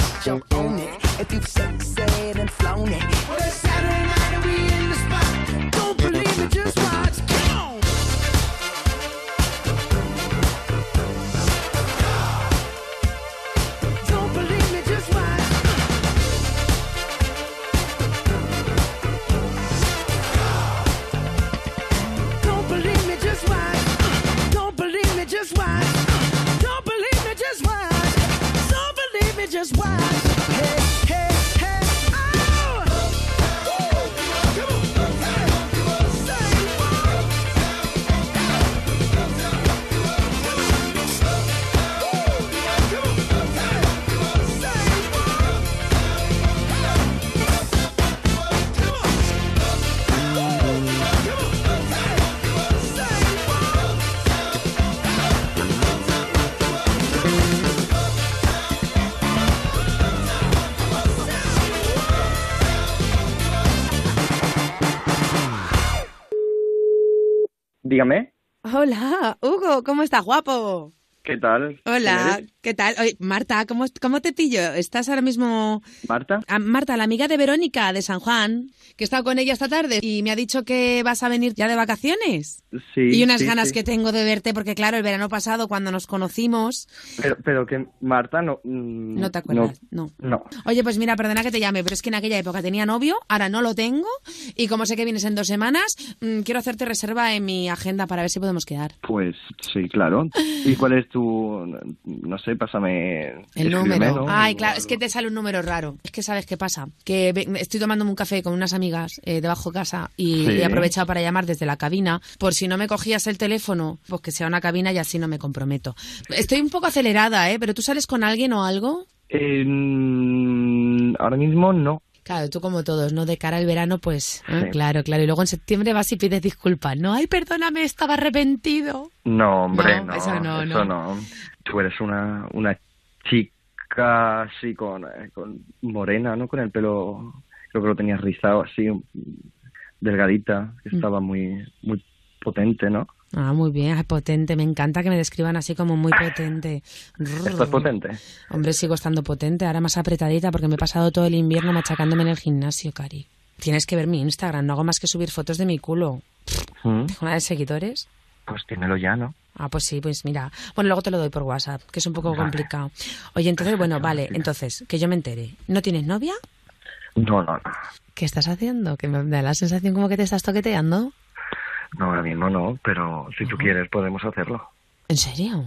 it. If you've sexed and flown it. Well, it's Saturday night and we in the spot. Don't believe me, just watch. Don't believe me, just watch. Don't believe me, just watch. Don't believe me, just watch. Hola, Hugo, ¿cómo estás, guapo? ¿Qué tal? Hola, ¿Quién ¿qué tal? Oye, Marta, ¿cómo, ¿cómo te pillo? ¿Estás ahora mismo...? ¿Marta? Ah, Marta, la amiga de Verónica, de San Juan, que he estado con ella esta tarde y me ha dicho que vas a venir ya de vacaciones. Sí. y unas sí, ganas sí. que tengo de verte, porque claro, el verano pasado, cuando nos conocimos... Pero, pero que Marta no... mm, No te acuerdas, no. No. Oye, pues mira, perdona que te llame, pero es que en aquella época tenía novio, ahora no lo tengo, y como sé que vienes en dos semanas, mm, quiero hacerte reserva en mi agenda para ver si podemos quedar. Pues sí, claro. ¿Y cuál es tu... no sé, pásame... El número. ¿no? Ay, claro, es que te sale un número raro. Es que sabes qué pasa. Que estoy tomándome un café con unas amigas eh, debajo de casa y Sí. he aprovechado para llamar desde la cabina. Por si no me cogías el teléfono, pues que sea una cabina y así no me comprometo. Estoy un poco acelerada, ¿eh? Pero tú sales con alguien o algo. Eh, mm, ahora mismo no. Claro, tú como todos, ¿no? De cara al verano, pues, ¿eh? Sí. claro, claro. Y luego en septiembre vas y pides disculpas, ¿no? Ay, perdóname, estaba arrepentido. No, hombre, No, no. eso no, eso no. no. Tú eres una, una chica así con, eh, con morena, ¿no? Con el pelo, creo que lo tenías rizado así, delgadita, que Mm. estaba muy, muy potente, ¿no? Ah, muy bien, ay, potente. Me encanta que me describan así como muy potente. ¿Estás potente? Hombre, sigo estando potente, ahora más apretadita porque me he pasado todo el invierno machacándome en el gimnasio, Cari. Tienes que ver mi Instagram, no hago más que subir fotos de mi culo. ¿Mm? ¿Tengo una de seguidores? Pues dímelo ya, ¿no? Ah, pues sí, pues mira. Bueno, luego te lo doy por WhatsApp, que es un poco Vale. complicado. Oye, entonces, bueno, vale, entonces, que yo me entere. ¿No tienes novia? No, no, no. ¿Qué estás haciendo? Que me da la sensación como que te estás toqueteando. No, ahora mismo no, pero si tú quieres podemos hacerlo. ¿En serio?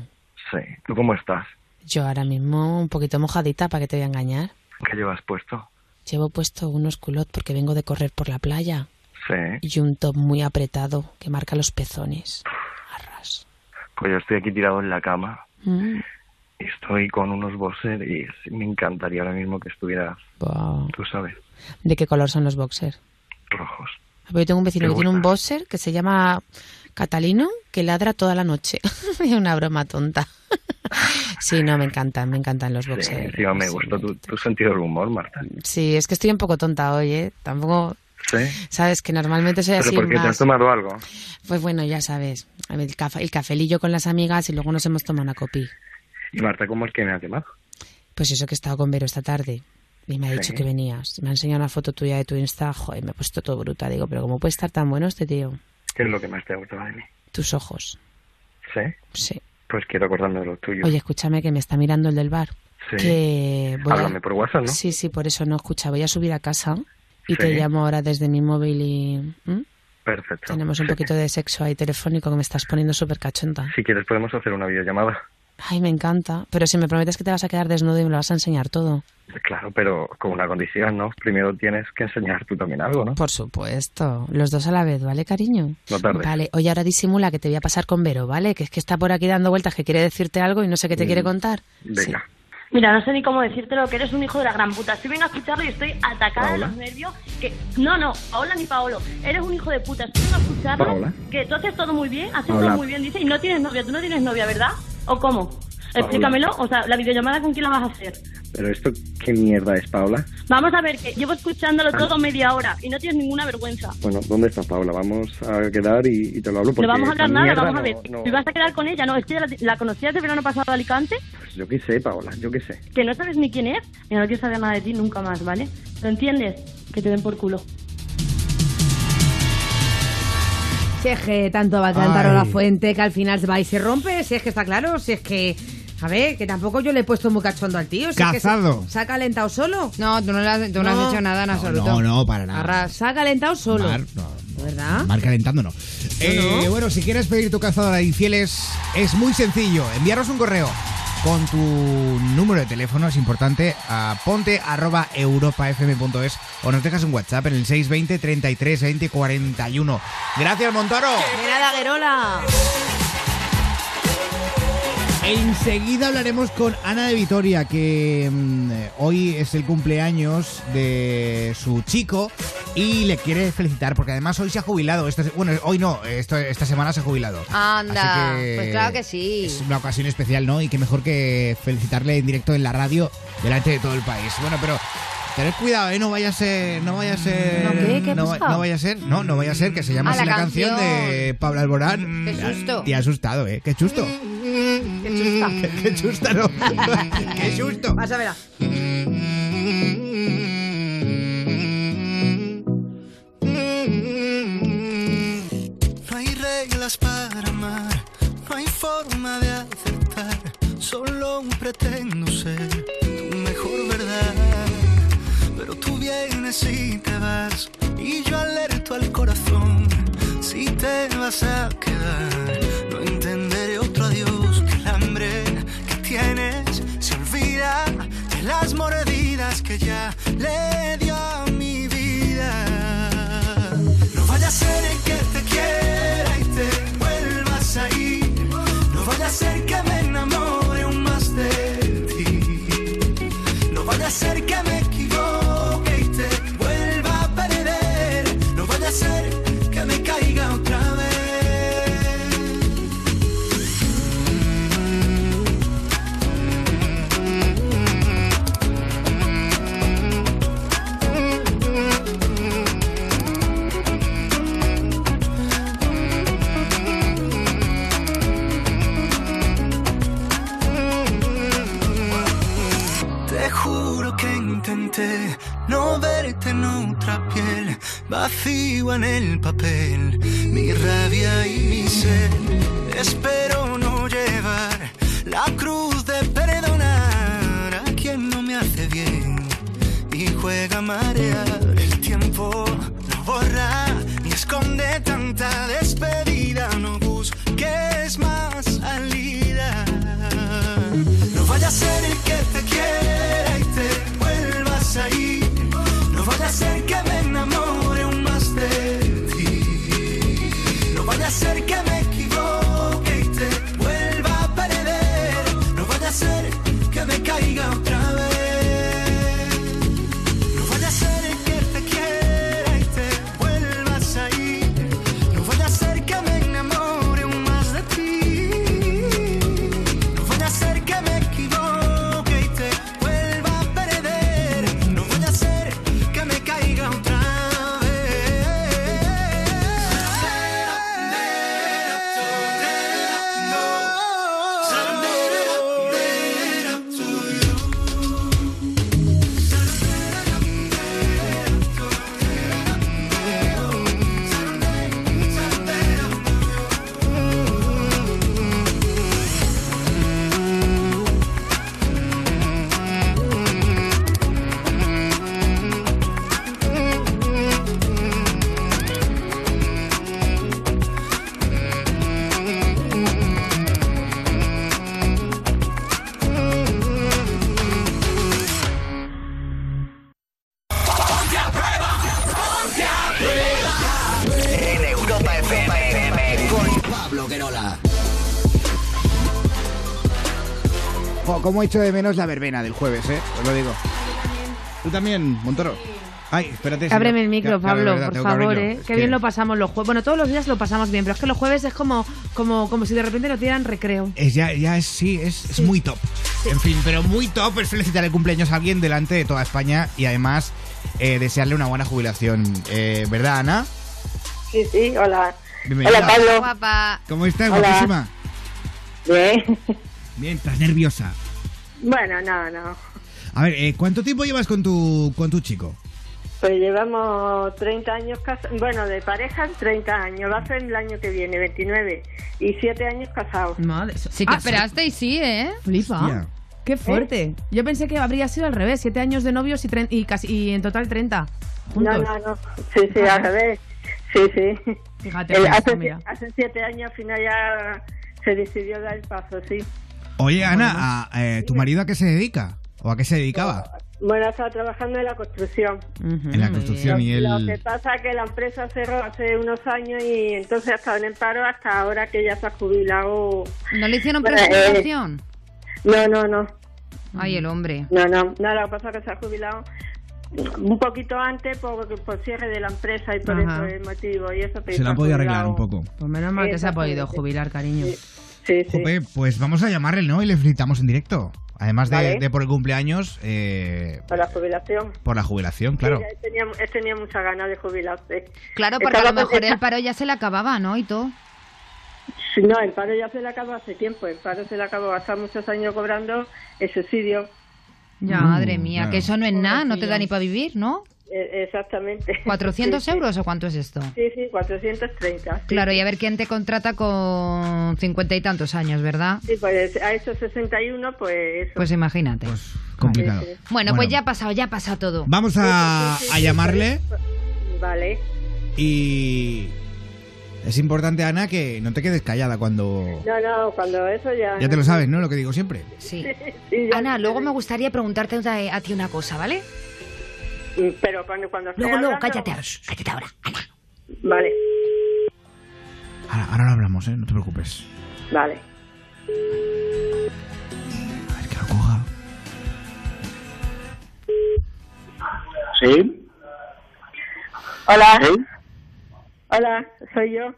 Sí. ¿Tú cómo estás? Yo ahora mismo un poquito mojadita, ¿para que te voy a engañar? ¿Qué llevas puesto? Llevo puesto unos culottes porque vengo de correr por la playa. Sí. Y un top muy apretado que marca los pezones. Pues yo estoy aquí tirado en la cama. Mm. Estoy con unos boxers y me encantaría ahora mismo que estuvieras, Wow. tú sabes, ¿De qué color son los boxers? rojos. Yo tengo un vecino ¿Te que tiene un boxer que se llama Catalino, que ladra toda la noche. Es una broma tonta. sí, no, me encantan, me encantan los Sí, boxers. encima me gusta tu, tu sentido del humor, Marta. Sí, es que estoy un poco tonta hoy, ¿eh? Tampoco, Sí. sabes, que normalmente soy ¿Pero así por qué te has tomado algo? Pues bueno, ya sabes, el, café, el cafelillo con las amigas y luego nos hemos tomado una copi. Y Marta, ¿cómo es que me has llamado? Pues eso que he estado con Vero esta tarde. Y me ha dicho Sí. que venías. Me ha enseñado una foto tuya de tu Insta. Joder, me ha puesto todo bruta. Digo, pero ¿cómo puede estar tan bueno este tío? ¿Qué es lo que más te ha gustado de mí? Tus ojos. ¿Sí? Sí. Pues quiero acordarme de lo tuyo. Oye, escúchame que me está mirando el del bar. Sí. Que voy a- Háblame por WhatsApp, ¿no? Sí, sí, por eso no escucha. Voy a subir a casa y Sí. te llamo ahora desde mi móvil y... ¿m? Perfecto. Tenemos un poquito de sexo ahí telefónico que me estás poniendo súper cachonda. Si quieres podemos hacer una videollamada. Ay, me encanta. Pero si me prometes que te vas a quedar desnudo y me lo vas a enseñar todo. Claro, pero con una condición, ¿no? Primero tienes que enseñar tú también algo, ¿no? Por supuesto. Los dos a la vez, ¿vale, cariño? No tardes. Vale, oye, ahora disimula que te voy a pasar con Vero, ¿vale? Que es que está por aquí dando vueltas, que quiere decirte algo y no sé qué te Mm. quiere contar. Venga. Mira, no sé ni cómo decírtelo, que eres un hijo de la gran puta. Estoy vengo a escucharlo y estoy atacada de ¿Paola? los nervios. Que... No, no, Paola ni Paolo. Eres un hijo de puta. Estoy vengo a escucharlo. ¿Paola? Que tú haces todo muy bien, haces Paola. todo muy bien, dice, y no tienes novia. Tú no tienes novia, ¿verdad? ¿O cómo? Explícamelo. O sea, la videollamada, ¿con quién la vas a hacer? Pero esto, ¿qué mierda es, Paula? Vamos a ver, que llevo escuchándolo Ah. todo media hora y no tienes ninguna vergüenza. Bueno, ¿dónde está Paula? Vamos a quedar y, y te lo hablo porque No vamos a hablar nada, vamos a no- ver. no- ¿Y vas a quedar con ella? No, es que la, la conocías de verano pasado a Alicante, Pues yo qué sé, Paola, yo qué sé. que no sabes ni quién es, y no quiero saber nada de ti nunca más, ¿vale? ¿Lo entiendes? Que te den por culo. Si es que tanto va a cantar la fuente que al final se va y se rompe, si es que está claro, si es que... A ver, que tampoco yo le he puesto muy cachondo al tío. Si es que se- ha calentado solo. No, tú no, le has, tú no has hecho nada en absoluto. No, no, para nada. Arras. Se ha calentado solo. Mar, no, ¿De verdad? Mar calentando no. Eh, no. Bueno, si quieres pedir tu cazadora de infieles, es muy sencillo. Enviarnos un correo con tu número de teléfono, es importante, a ponte arroba europafm.es o nos dejas un WhatsApp en el 620 33 20 41. Gracias, Montoro. De nada. Enseguida hablaremos con Ana de Vitoria, que mm, hoy es el cumpleaños de su chico y le quiere felicitar, porque además hoy se ha jubilado. Esta se- bueno, hoy no, esto, esta semana se ha jubilado. Anda, pues claro que sí. Es una ocasión especial, ¿no? Y qué mejor que felicitarle en directo en la radio delante de todo el país. Bueno, pero tened cuidado, ¿eh? No vaya a ser... No vaya a ser... ¿No qué? ¿Qué ha no, vaya a ser... No, no vaya a ser que se llama Ah, así la la canción, canción. de Pablo Alborán. Qué susto. Te ha asustado, ¿eh? Qué chusto. Qué chusta. Qué chusta, no. Qué susto. Vas a ver. No hay reglas para amar, no hay forma de aceptar. Solo pretendo ser tu mejor verdad. Pero tú vienes y te vas, y yo alerto al corazón. Si te vas a quedar, no entenderé otro adiós que el hambre que tienes se olvida de las mordidas que ya le dio a mi vida. No vaya a ser que te quiera y te vuelvas a ir. No vaya a ser que me enamore aún más de ti. No vaya a ser que vacío en el papel, mi rabia y mi sed. Espero no llevar la cruz de perdonar a quien no me hace bien y juega a marear. El tiempo no borra ni esconde tanta despedida, no busques más cómo he hecho de menos la verbena del jueves, ¿eh? Os lo digo. ¿Tú también, Montoro? Ay, espérate. Ábreme me- el micro, Pablo, verdad, por favor. ¿eh? Qué que- bien lo pasamos los jueves. Bueno, todos los días lo pasamos bien, pero es que los jueves es como, como, como si de repente no dieran recreo. Es ya, ya es, sí, es, es muy top. En fin, pero muy top es felicitar el cumpleaños a alguien delante de toda España y además eh, desearle una buena jubilación. Eh, ¿Verdad, Ana? Sí, sí, hola. Bienvenida. Hola, Pablo. Guapa. ¿Cómo estás, Hola. guapísima? Bien. Bien, estás nerviosa. Bueno, no, no. A ver, eh, ¿cuánto tiempo llevas con tu, con tu chico? Pues llevamos 30 años casados. Bueno, de pareja 30 años. Va a ser el año que viene, 29. Y 7 años casados. Madre, Sí que esperasteis, sí, ¿eh? Flipa. Hostia. Qué fuerte. Yo pensé que habría sido al revés, siete años de novios y, y casi y en total 30. No, Juntos. no, no. Sí, sí, al revés. Sí, sí. Fíjate, El- hace, mira. hace siete años al final ya se decidió dar el paso, sí. Oye, Ana, a- eh, ¿tu marido a qué se dedica? ¿O a qué se dedicaba? Bueno, estaba trabajando en la construcción. En la construcción y Lo él... que pasa es que la empresa cerró hace unos años y entonces ha estado en el paro hasta ahora que ya se ha jubilado. ¿No le hicieron Bueno, eh, presentación? No, no, no. Ay, el hombre. No, no. No, lo que pasa es que se ha jubilado un poquito antes por, por cierre de la empresa y por Ajá. eso el motivo. Y eso Se la ha podido arreglar un poco. Pues menos mal que se ha podido jubilar, cariño. Sí, sí. Jope, pues vamos a llamarle, ¿no? Y le felicitamos en directo. Además de, Vale. de por el cumpleaños, eh, Por la jubilación. por la jubilación, claro. Sí, él tenía, él tenía muchas ganas de jubilarse. Claro, porque a lo mejor con- el paro ya se le acababa, ¿no? Y todo. Sí, No, el paro ya se le acabó hace tiempo. El paro se le acabó hace muchos años cobrando el subsidio. Ya, Mm, madre mía, que eso no es nada, no te da ni para vivir, ¿no? Eh, exactamente. ¿400 Sí, sí. euros o cuánto es esto? Sí, sí, 430. sí. Claro, y a ver quién te contrata con cincuenta y tantos años, ¿verdad? Sí, pues a esos 61, pues eso. Pues imagínate. complicado. Sí, sí. Bueno, pues ya ha pasado, ya ha pasado todo. Vamos a, a llamarle Vale. y es importante, Ana, que no te quedes callada cuando... No, no, cuando eso ya... Ya te lo sabes, ¿no? Lo que digo siempre. Sí. Ana, luego me gustaría preguntarte a, a ti una cosa, ¿vale? Pero cuando, cuando Luego, luego, hablando- cállate, cállate ahora. Vale, Ahora, ahora lo hablamos, ¿eh? No te preocupes. vale. Sí. Hola. Hola, soy yo.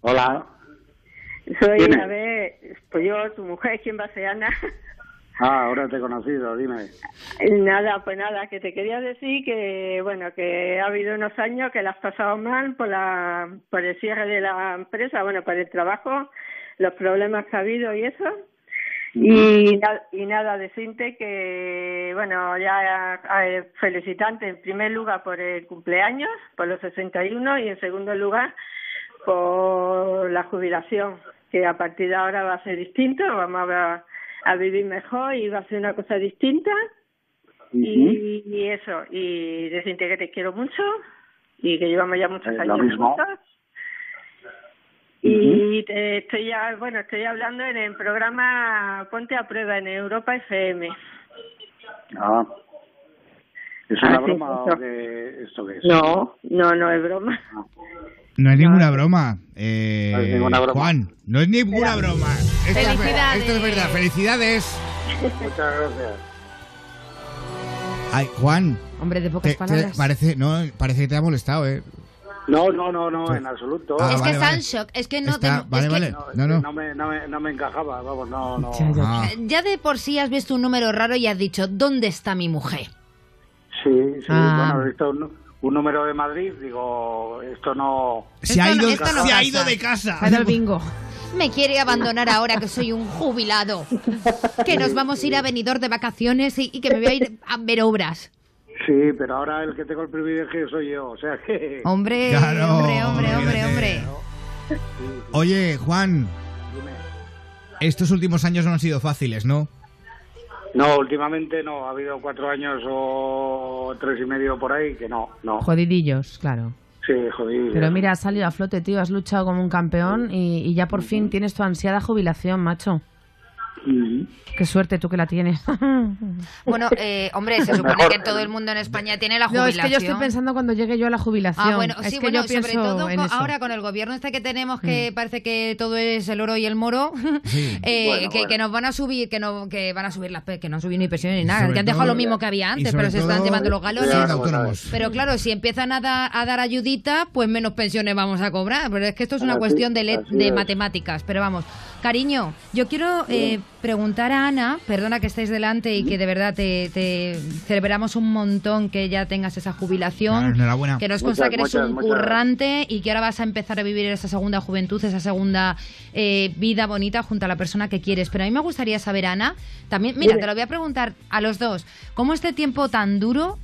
Hola. Soy, a ver, pues yo, tu mujer, ¿quién va a ser Ana? Ah, ahora te he conocido, dime. Nada, pues nada, que te quería decir que, bueno, que ha habido unos años que la has pasado mal por, la, por el cierre de la empresa, bueno, por el trabajo, los problemas que ha habido y eso. Y, na- y nada, decirte que, bueno, ya eh, felicitante en primer lugar por el cumpleaños, por los 61, y en segundo lugar por la jubilación, que a partir de ahora va a ser distinto, vamos a, ver- a vivir mejor y va a ser una cosa distinta. y, y eso, y decirte que te quiero mucho y que llevamos ya muchos Eh, años lo mismo. juntos. Y te- estoy ya, bueno, estoy hablando en el programa Ponte a Prueba en Europa FM. Ah. ¿Es una Ah, sí, broma o qué, esto qué es? No, no, no es broma. No es ninguna broma. Eh, No es ninguna broma. Juan, no es ninguna broma. Esto es Felicidades. esto es verdad. Felicidades. Muchas gracias. Ay, Juan. Hombre, de te- pocas te palabras. parece, no, parece que te ha molestado, ¿eh? No, no, no, no, en absoluto. Ah, es que vale, está vale. en shock, es que no Está- te- vale, es que- vale. No, no. No me, no, me, no me encajaba, vamos, no, no. Ah. Ya de por sí has visto un número raro y has dicho, ¿dónde está mi mujer? Sí, sí, Ah. bueno, he visto un, un número de Madrid, digo, esto no... Se ha ido, no se ha ido de casa. Ha ido al bingo. Me quiere abandonar ahora que soy un jubilado. Que nos vamos a ir a venidor de vacaciones y, y que me voy a ir a ver obras. Sí, pero ahora el que tengo el privilegio soy yo, o sea que... Hombre, Claro, hombre, hombre, hombre, hombre. Oye, Juan. Estos últimos años no han sido fáciles, ¿no? No, últimamente no, ha habido cuatro años o tres y medio por ahí que no, no. Jodidillos, claro. Sí, jodido. Pero mira, has salido a flote, tío. Has luchado como un campeón y, y ya por fin tienes tu ansiada jubilación, macho. Qué suerte tú que la tienes. Bueno, eh, hombre, se supone Mejor. que todo el mundo en España tiene la No, jubilación. es que yo estoy pensando cuando llegue yo a la jubilación. Ah, bueno, es sí, que bueno, yo pienso sobre todo con- ahora con el gobierno este que tenemos que Mm. parece que todo es el oro y el moro, eh, Bueno, que, bueno. que nos van a subir, que no que van a subir las que no han subido ni pensiones ni nada, que han dejado todo- lo mismo que había antes, pero se están llevando los galones. Pero claro, si empiezan a, dar a dar ayudita, pues menos pensiones vamos a cobrar. Pero es que esto es una Así- cuestión de, de matemáticas. Pero vamos, cariño, yo quiero eh, preguntar a Ana, perdona que estés delante y que de verdad te, te celebramos un montón que ya tengas esa jubilación. Claro, enhorabuena. Que nos Muchas, consta que eres muchas, un muchas currante y que ahora vas a empezar a vivir esa segunda juventud, esa segunda eh, vida bonita junto a la persona que quieres. Pero a mí me gustaría saber, Ana, también, mira, te lo voy a preguntar a los dos, ¿cómo este tiempo tan duro?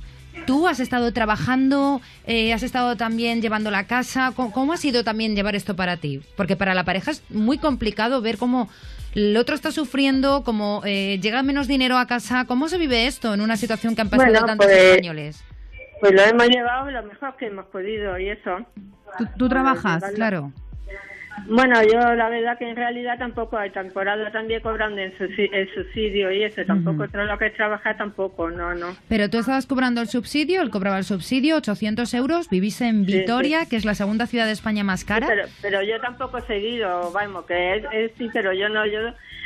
Tú has estado trabajando, eh, has estado también llevando la casa. ¿Cómo, cómo ha sido también llevar esto para ti? Porque para la pareja es muy complicado ver cómo el otro está sufriendo, cómo eh, llega menos dinero a casa. ¿Cómo se vive esto en una situación que han pasado Bueno, tantos pues- españoles? Pues lo hemos llevado lo mejor que hemos podido y eso. ¿Tú, tú trabajas? Claro. Bueno, yo la verdad que en realidad tampoco hay temporada también cobrando el, subsi- el subsidio y eso, tampoco todo lo que es trabajar tampoco, no, no. Pero tú estabas cobrando el subsidio, él cobraba el subsidio, 800 euros, vivís en Sí, Vitoria, que es la segunda ciudad de España más cara. Pero, pero yo tampoco he seguido, vamos, que él, él sí, pero yo no, yo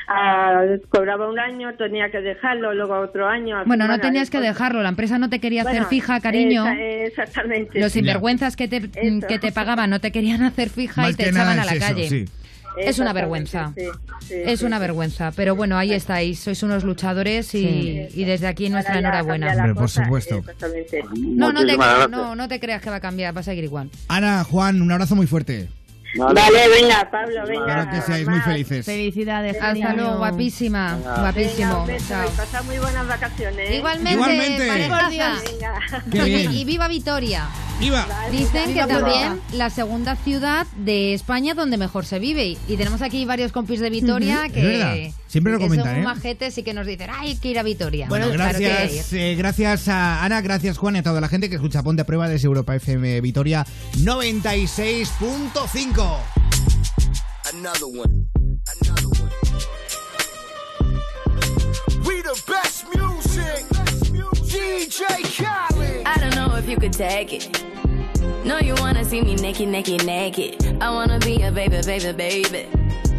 ah, cobraba un año, tenía que dejarlo, luego otro año. Bueno, no Bueno, tenías que dejarlo, la empresa no te quería hacer Bueno, fija, cariño. esa- exactamente. Los sinvergüenzas que te, Eso. que te pagaban no te querían hacer fija Más y te echaban nada a la es eso, calle. sí. Es una vergüenza. sí, sí, Es sí, una sí. vergüenza, pero bueno, ahí estáis, sois unos luchadores y, Sí. y desde aquí nuestra enhorabuena. Hombre, por supuesto. No, no te, no, no te creas que va a cambiar, va a seguir igual. Ana, Juan, un abrazo muy fuerte. Vale, venga, Pablo, venga. Espero que seáis muy felices. Felicidades, Hasta luego, guapísima. Venga, Guapísimo. un pasad muy buenas vacaciones. ¿eh? Igualmente, Igualmente. Venga. Qué Y- bien. Y viva Vitoria. Viva. Dicen Viva que también la segunda ciudad de España donde mejor se vive. Y- tenemos aquí varios compis de Vitoria Ujú. que, Es verdad. Siempre lo comentan, son ¿eh? majetes y que nos dicen, ay, hay que ir a Vitoria. Bueno, claro que gracias, ir. eh, gracias a Ana, gracias Juan y a toda la gente que escucha Ponte a Prueba desde Europa FM Vitoria 96.5. Another one. Another one. We the best music. DJ Khaled. I don't know if you could take it. No, you wanna see me naked, naked, naked. I wanna be a baby, baby, baby.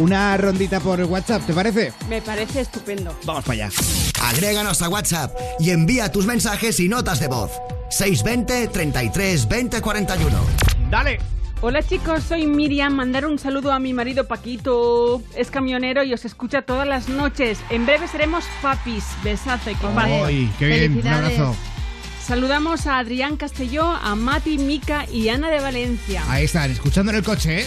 una rondita por WhatsApp, ¿te parece? me parece estupendo. Vamos para allá. Agréganos a WhatsApp y envía tus mensajes y notas de voz. 620 33 20 41. Dale. Hola chicos, soy Miriam. Mandar un saludo a mi marido Paquito. Es camionero y os escucha todas las noches. En breve seremos papis. Besazo, equipaje. Ay, qué bien, un abrazo. Saludamos a Adrián Castelló, a Mati, Mica y Ana de Valencia. Ahí están, escuchando en el coche, ¿eh?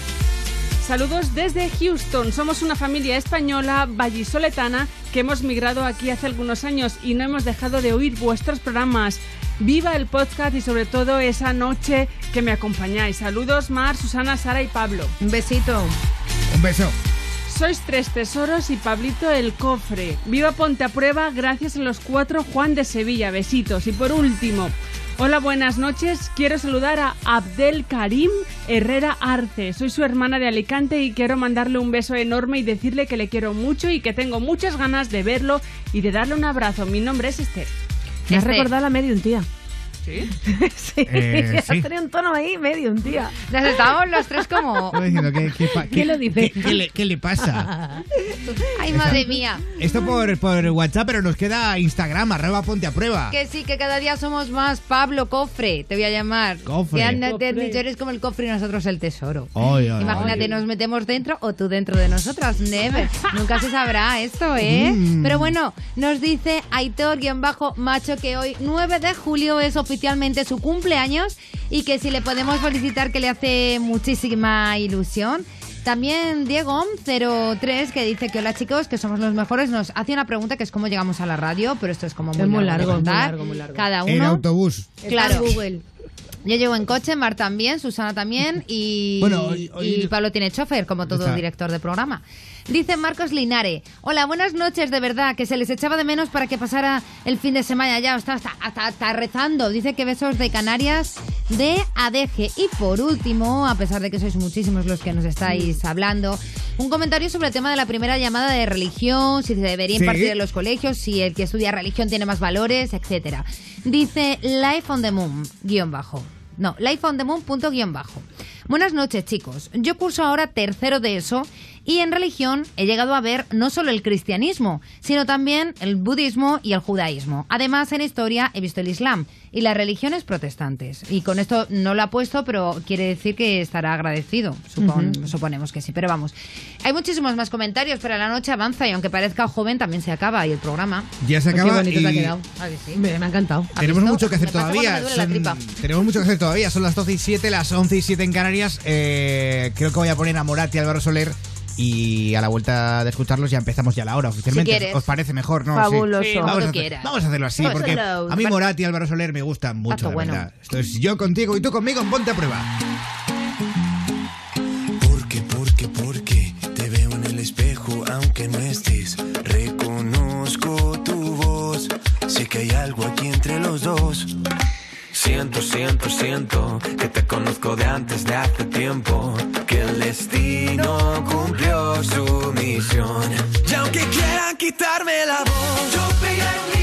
Saludos desde Houston. Somos una familia española vallisoletana que hemos migrado aquí hace algunos años y no hemos dejado de oír vuestros programas. Viva el podcast y sobre todo esa noche que me acompañáis. Saludos Mar, Susana, Sara y Pablo. Un besito. Un beso. Sois tres tesoros y Pablito el cofre. Viva Ponte a Prueba gracias a los cuatro Juan de Sevilla. Besitos. Y por último, Hola, buenas noches. Quiero saludar a Abdel Karim Herrera Arce. Soy su hermana de Alicante y quiero mandarle un beso enorme y decirle que le quiero mucho y que tengo muchas ganas de verlo y de darle un abrazo. Mi nombre es Esther. Me has recordado a la medium, tía. ¿Sí? sí, Eh, has sí. tenido un tono ahí medium, tía. Nos estábamos los tres como... Diciendo, ¿qué, qué pa- ¿Quién lo dice? qué- qué le, qué le pasa? Ay, madre mía. Esto por, por WhatsApp, pero nos queda Instagram, arroba ponte a prueba. Que sí, que cada día somos más. Pablo Cofre, te voy a llamar. Cofre. Que han Cofre. dicho, eres como el cofre y nosotros el tesoro. Ay, ay, Imagínate, ay. nos metemos dentro o tú dentro de nosotras. Never. Nunca se sabrá esto, ¿eh? Mm. Pero bueno, nos dice Aitor-Macho que hoy, 9 de julio, es oficialmente su cumpleaños y que si le podemos felicitar que le hace muchísima ilusión. También Diego03 que dice que hola chicos, que somos los mejores, nos hace una pregunta que es cómo llegamos a la radio, pero esto es como muy, Es muy largo, largo, es muy contar. largo, muy largo. Cada En uno. autobús. Claro. En Google. Yo llego en coche, Mar también, Susana también y, Bueno, hoy- hoy- y Pablo tiene chofer, como todo Está. director de programa. Dice Marcos Linare, hola, buenas noches, de verdad, que se les echaba de menos para que pasara el fin de semana ya, está hasta, hasta, hasta rezando. Dice que besos de Canarias de Adeje. Y por último, a pesar de que sois muchísimos los que nos estáis hablando, un comentario sobre el tema de la primera llamada de religión, si se debería Sí. impartir en los colegios, si el que estudia religión tiene más valores, etcétera. Dice Life on the Moon, guion bajo. No, Life on the Moon, punto guion bajo. Buenas noches, chicos. Yo curso ahora tercero de eso y en religión he llegado a ver no solo el cristianismo, sino también el budismo y el judaísmo. Además, en historia he visto el islam y las religiones protestantes. Y con esto no lo ha puesto, pero quiere decir que estará agradecido. Supon- Suponemos que sí. Pero vamos, hay muchísimos más comentarios, pero la noche avanza y aunque parezca joven, también se acaba y el programa. Ya se Pues qué acaba bonito te ha quedado. ¿A que sí? Me, me ha encantado. tenemos visto? mucho que hacer todavía. Son- tenemos mucho que hacer todavía. Son las 12 y 7, las 11 y 7 en Canarias. Eh, creo que voy a poner a Morat y Álvaro Soler. Y a la vuelta de escucharlos ya empezamos ya la hora oficialmente. Si quieres. ¿Os parece mejor, no? Fabuloso. Sí, Vamos, a hacer- vamos a hacerlo así, Pues porque a mí Morat y Álvaro Soler me gustan mucho, Pato la bueno. verdad. Esto es yo contigo y tú conmigo en Ponte a Prueba. Porque, porque, porque te veo en el espejo aunque no estés. Reconozco tu voz. Sé que hay algo aquí entre los dos. Siento, siento, siento que te conozco de antes de hace tiempo. Que el destino cumplió su misión. Y aunque quieran quitarme la voz, yo pegaré un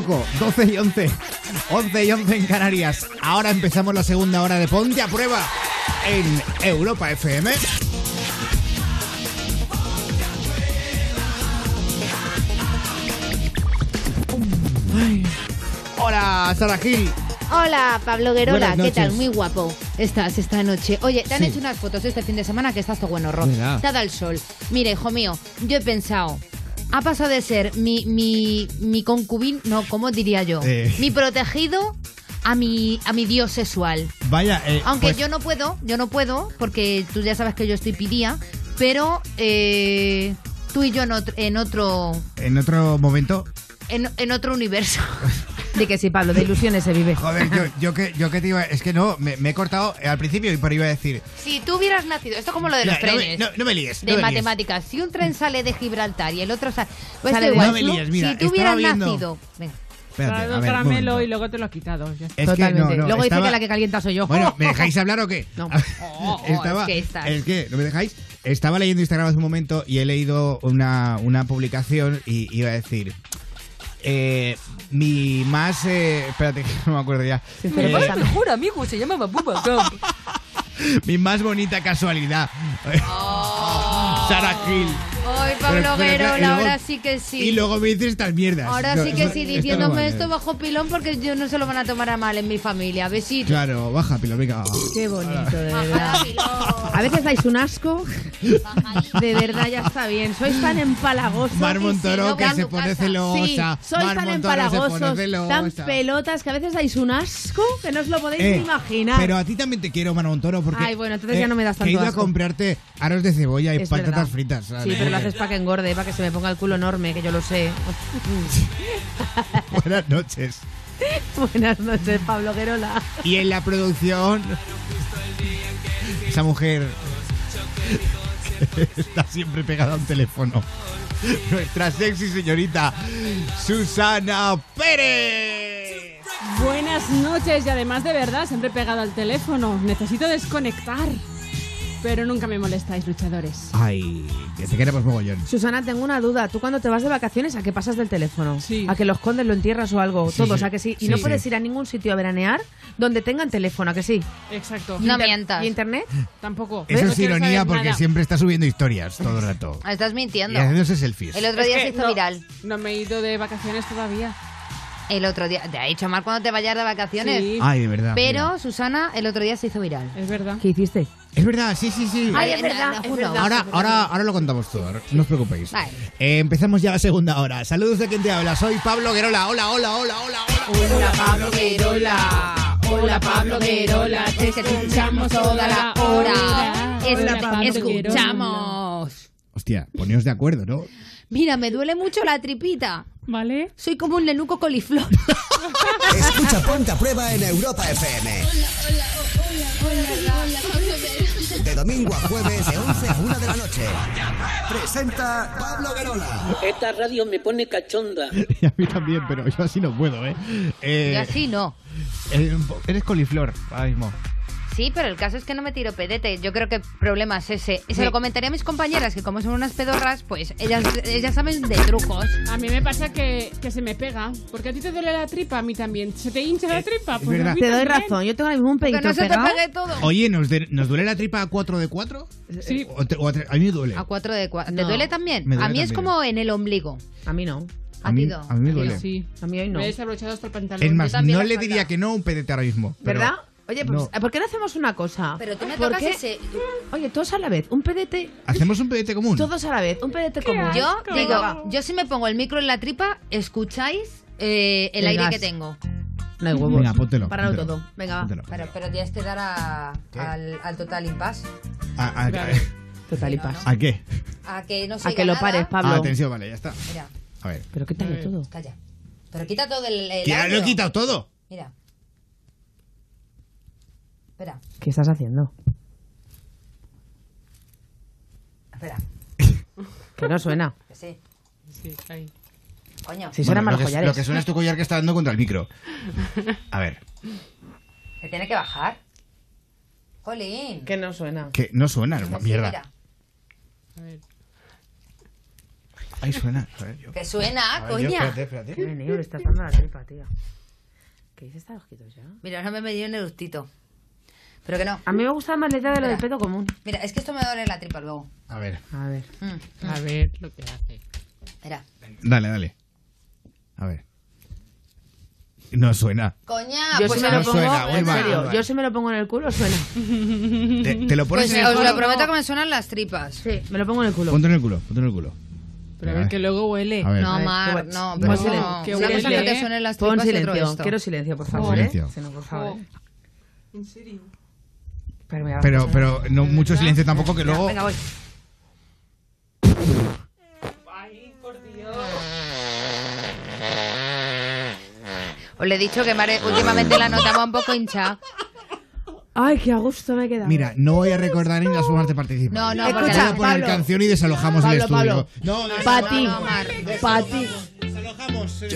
Loco. 12 y 11. 11 y 11 en Canarias. Ahora empezamos la segunda hora de Ponte a Prueba en Europa FM. Hola, Sara Gil. Hola, Pablo Guerola, ¿qué tal? Muy guapo estás esta noche. Oye, te han Sí. hecho unas fotos este fin de semana que estás todo buen horror. Te ha dado el sol. Mira, hijo mío, yo he pensado, ha pasado de ser mi, mi, mi concubín, no, ¿cómo diría yo? Eh. Mi protegido a mi, a mi dios sexual. Vaya, eh, Aunque pues, yo no puedo, yo no puedo, porque tú ya sabes que yo estoy pidía, pero eh, tú y yo en otro, en otro, en otro momento. en, en otro universo. Di que sí, Pablo, de ilusiones se vive. Joder, yo, yo que yo que te iba. Es que no, me, me he cortado al principio y por iba a decir. Si tú hubieras nacido, esto es como lo de los Mira, no me- trenes. no- no me líes, no De me líes. matemáticas. Si un tren sale de Gibraltar y el otro sale. Pues Sale de- igual, No me tú, líes, mira, si tú hubieras viendo- nacido. Venga. Espérate, ver, caramelo y luego te lo ha quitado. ya. Es que Totalmente. no, no, Luego dice que la que calienta soy yo. Bueno, ¿me dejáis hablar o qué? No. Oh, oh, Estaba- es que estás. es que, ¿no me dejáis? Estaba leyendo Instagram hace un momento y he leído una, una publicación y iba a decir. eh, mi más. eh, espérate, que no me acuerdo ya. pero Eh, pasa- mejor amigo se llama Babuba mi más bonita casualidad. Sara Gil. Ay, Pero- Pablo Guerola, ahora sí que sí. Y luego me dices estas mierdas. Ahora No, sí que sí, esto no diciéndome esto bajo pilón porque yo no se lo van a tomar a mal en mi familia. Besito. Claro, baja, pilo, venga. Qué bonito, de verdad. A veces dais un asco. De verdad, ya está bien. Sois tan empalagosos. Mar Montoro que se pone celosa. Sí, sois Mar tan Montoro empalagosos, tan pelotas, que a veces dais un asco que no os lo podéis Eh, ni imaginar. Pero a ti también te quiero, Mano Montoro, porque. eh, Ay, bueno, entonces ya no me das que he tanto a comprarte aros de cebolla y Es patatas verdad. fritas. ¿sabes? Sí, pero lo haces para que engorde, para que se me ponga el culo enorme, que yo lo sé. Buenas noches. Buenas noches, Pablo Guerola. Y en la producción. Esa mujer. está siempre pegada a un teléfono. Nuestra sexy señorita Susana Pérez. Buenas noches y además de verdad, siempre pegado al teléfono. Necesito desconectar. Pero nunca me molestáis, luchadores. Ay, que te queremos mogollón. Susana, tengo una duda. ¿Tú cuando te vas de vacaciones a qué pasas del teléfono? Sí. ¿A que lo escondes, lo entierras o algo? Sí, Todos, sí. ¿a que sí? Y Sí, no sí. puedes ir a ningún sitio a veranear donde tengan teléfono, ¿a que sí? Exacto. No Inter- mientas. ¿Y internet? Tampoco. Eso No es ironía porque nada. siempre está subiendo historias todo el rato. Estás Y mintiendo. haciéndose selfies. El otro Es día que se hizo no- viral. No me he ido de vacaciones todavía. El otro día. Te ha dicho mal cuando te vayas de vacaciones. Sí. Ay, de verdad. Pero, mira. Susana, el otro día se hizo viral. Es verdad. ¿Qué hiciste? Es verdad, sí, sí, sí. Ay, es verdad, es. Ahora, ahora, ahora lo contamos todo, no os preocupéis. Vale. Eh, empezamos ya la segunda hora. Saludos de quien te habla. Soy Pablo Guerola. Hola, hola, hola, hola, hola. Hola, Pablo Guerola. Hola, Pablo Guerola. Te escuchamos toda la hora. Hola, Pablo escuchamos. Hostia, poneos de acuerdo, ¿no? Mira, me duele mucho la tripita. ¿Vale? Soy como un nenuco coliflor. Escucha Ponte a Prueba en Europa FM. De domingo a jueves, de 11 a 1 de la noche. Presenta Pablo Guerola. Esta radio me pone cachonda. Y a mí también, pero yo así no puedo, ¿eh? eh Y así no. eh, eres coliflor ahora mismo. Sí, pero el caso es que no me tiro pedete. Yo creo que el problema es ese. Y se lo comentaré a mis compañeras, que como son unas pedorras, pues ellas, ellas saben de trucos. A mí me pasa que, que se me pega. Porque a ti te duele la tripa, a mí también. ¿Se te hincha la tripa? es Pues a mí Te doy también. razón. Yo tengo mismo un Que pedito no se te pegado. pegue todo. Oye, ¿nos, de- ¿nos duele la tripa a 4 de 4? Sí. O te- o a, tre- a mí me duele. A cuatro de cuatro. ¿Te No. duele también? Me duele a mí es también. como en el ombligo. A mí no. A ti no. a mí me duele. Sí. A mí hoy no. Me he desabrochado hasta el pantalón. Es más, también no le falta. diría que no a un pedete ahora mismo. pero- ¿Verdad? Oye, pues, no. ¿por qué no hacemos una cosa? Pero tú me ¿Por tocas qué? ese... Oye, todos a la vez. Un pedete. ¿Hacemos un pedete común? Todos a la vez. Un pedete común. Yo asco. digo, yo si me pongo el micro en la tripa, escucháis eh, el, El aire gas. que tengo. No hay huevos. Venga, póntelo. Páralo póntelo. todo. Venga, va. Póntelo. Pero, pero tienes que dar a- al, al total impasse. ¿A, a- Claro. Total paz. a qué? A que no A que lo nada. pares, Pablo. Ah, atención, vale, ya está. Mira, A ver. Pero quítalo Eh. todo. calla. Pero quita todo el, el Que ya lo he quitado todo. Mira. Espera, ¿Qué estás haciendo? espera. Que no suena. Que sí. Sí, ahí. Coño. Si suenan Bueno, mal lo, que, collares. lo que suena es tu collar que está dando contra el micro. A ver. Se tiene que bajar. Jolín. Que no suena. Que no suena, Que sí, mierda. mira. A ver. Ahí suena. joder, yo- Que suena, A ver, yo, coña. espérate, espérate. Qué le estás dando la tripa, tía. ¿Qué dices, está ojitos ya? Mira, ahora me he medido en el gustito. Pero que no. A mí me gusta más la idea de lo del pedo común. Mira, es que esto me duele la tripa luego. A ver. A ver. Mm, A mm. ver lo que hace. Espera. Dale, dale. A ver. No suena. Coña, Yo pues si me no lo pongo, suena, en mal, serio, yo si me lo pongo en el culo suena. Te, te lo pones Pues en el os culo. lo prometo que me suenan las tripas. Sí, me lo pongo en el culo. Ponte en el culo, ponte en el culo. Pero a A ver, que luego huele. A ver. No, A Mar, no, Pon pero silencio. no. Qué Una huele. cosa que te suenen las Pon tripas otro silencio. Quiero silencio, por favor. Silencio. ¿eh? Si no, por favor. ¿En serio? Pero, me Pero, no mucho silencio tampoco que luego. Venga, voy. Ay, por Dios. Os le he dicho que Mare últimamente la notaba un poco hinchada. Ay, qué a gusto me he quedado. Mira, no voy a recordar ni las formas de participar. No, no, Voy porque a la- poner Pablo. canción y desalojamos el Pablo, estudio. Pablo. No, no, Pa' no, ti. no, Mar. Pa' ti. Desalojamos el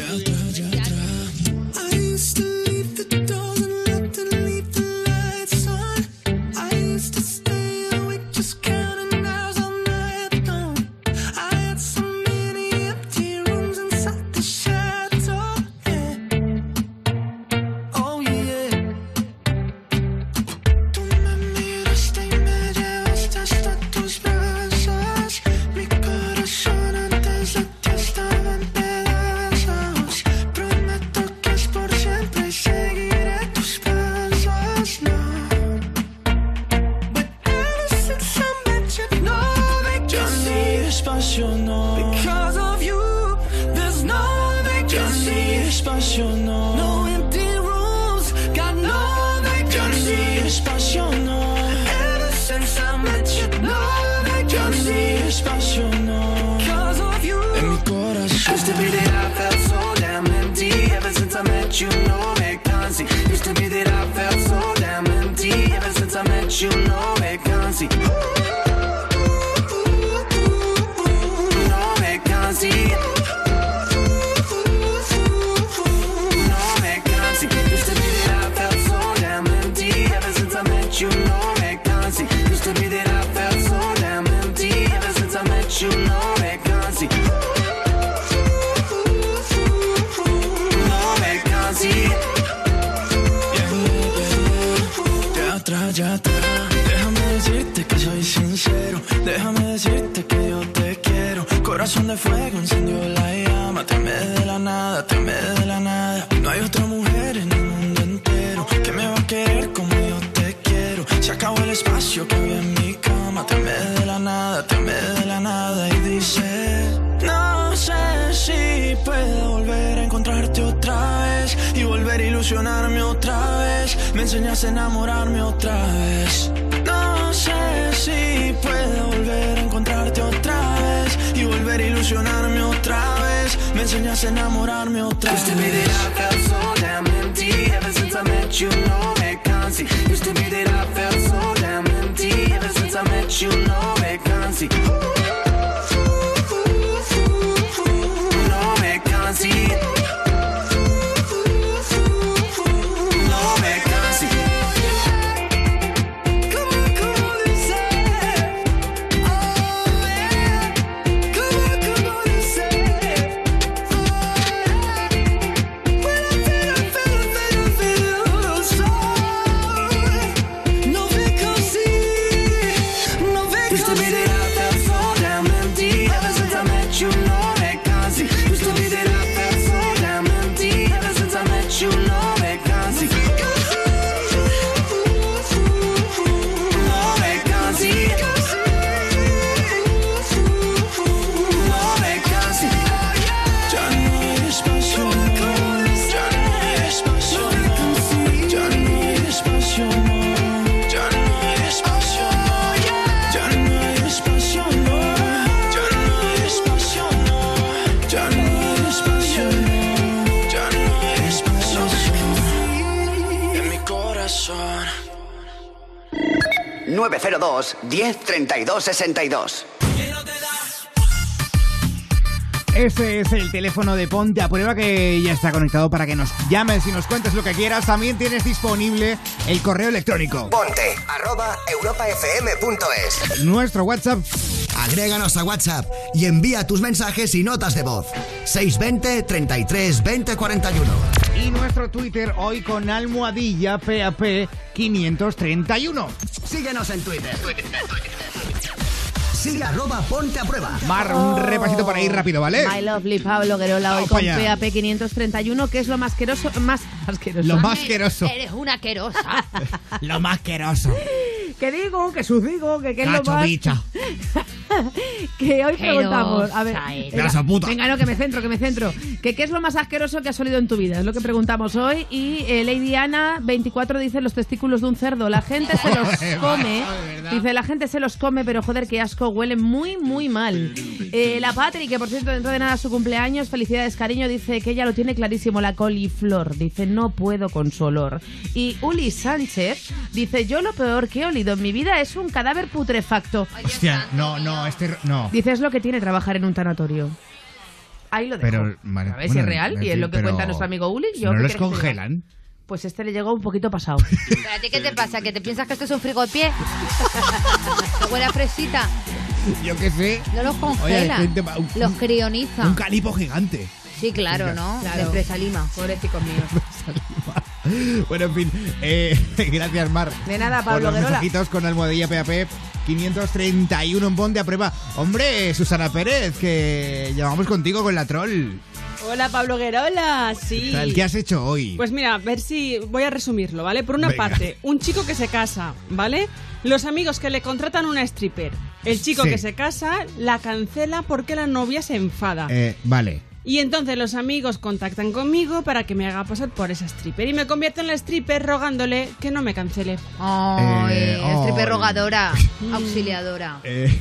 pussy. Corazón de fuego encendió la llama. Te de la nada, te de la nada. No hay otra mujer en el mundo entero que me va a querer como yo te quiero. Se acabó el espacio que había en mi cama. Te me de la nada, te de la nada. Y dice: No sé si puedo volver a encontrarte otra vez y volver a ilusionarme otra vez. Me enseñas a enamorarme otra vez. No sé si puedo volver a encontrarte otra vez volver a ilusionarme otra vez. Me enseñas a enamorarme otra Used to be that I felt so damn empty Ever since I met you, no vacancy Used to be that I felt so damn empty Ever since I met you, no vacancy 902 10 32 62. Ese es el teléfono de Ponte a Prueba que ya está conectado para que nos llames y nos cuentes lo que quieras. También tienes disponible el correo electrónico. Ponte arroba europafm.es. Nuestro WhatsApp Agréganos a WhatsApp y envía tus mensajes y notas de voz. 620 33 20 41. Y nuestro Twitter hoy con almohadilla PAP 531. Síguenos en Twitter. Sigue arroba ponte a prueba. Mar, un repasito para ir rápido, ¿vale? My lovely Pablo Guerola hoy con. PAP 531, que es lo más asqueroso, más asqueroso. Lo más asqueroso. Eres una querosa. Lo más asqueroso. Que digo, que sus digo, que qué es lo más... bicha. que hoy preguntamos, a ver, eres. venga, Grasa puta. venga, no, que me centro, que me centro. Que qué es lo más asqueroso que has olido en tu vida, es lo que preguntamos hoy. Y eh, Lady Ana 24 dice los testículos de un cerdo. La gente se los come, dice la gente se los come, pero joder, qué asco, huelen muy, muy mal. Eh, la Patri, que por cierto dentro de nada es su cumpleaños, felicidades cariño, dice que ella lo tiene clarísimo, la coliflor, dice no puedo con su olor. Y Uli Sánchez dice yo lo peor que he olido en mi vida es un cadáver putrefacto. Hostia, no, no, este no. Dice es lo que tiene trabajar en un tanatorio. Ahí lo dejo. Pero, vale, a ver si bueno, es real y es lo que pero cuenta nuestro amigo Uli. Yo no ¿qué los quieres que te diga? congelan. Pues este le llegó un poquito pasado. ¿Pero a ti qué te pasa? ¿Que te piensas que esto es un frigopié? ¿Que huele a fresita? Yo qué sé. No los Oye, congela. un, Los crioniza. un calipo gigante. Sí, claro, ¿no? Claro. De fresa lima. Míos. Bueno, en fin, eh, gracias Mar. De nada, por Pablo los Guerola. mensajitos con almohadilla PAP 531 en Ponte a prueba. Hombre, Susana Pérez, que llamamos contigo con la troll. Hola, Pablo Guerola. Sí. ¿Qué has hecho hoy? Pues mira, a ver si voy a resumirlo, ¿vale? Por una Venga. parte, un chico que se casa, ¿vale? Los amigos que le contratan una stripper. El chico Sí. que se casa la cancela porque la novia se enfada. Eh, vale. Y entonces los amigos contactan conmigo para que me haga pasar por esa stripper. Y me convierto en la stripper rogándole que no me cancele. Ay, Eh, stripper rogadora, auxiliadora. Eh,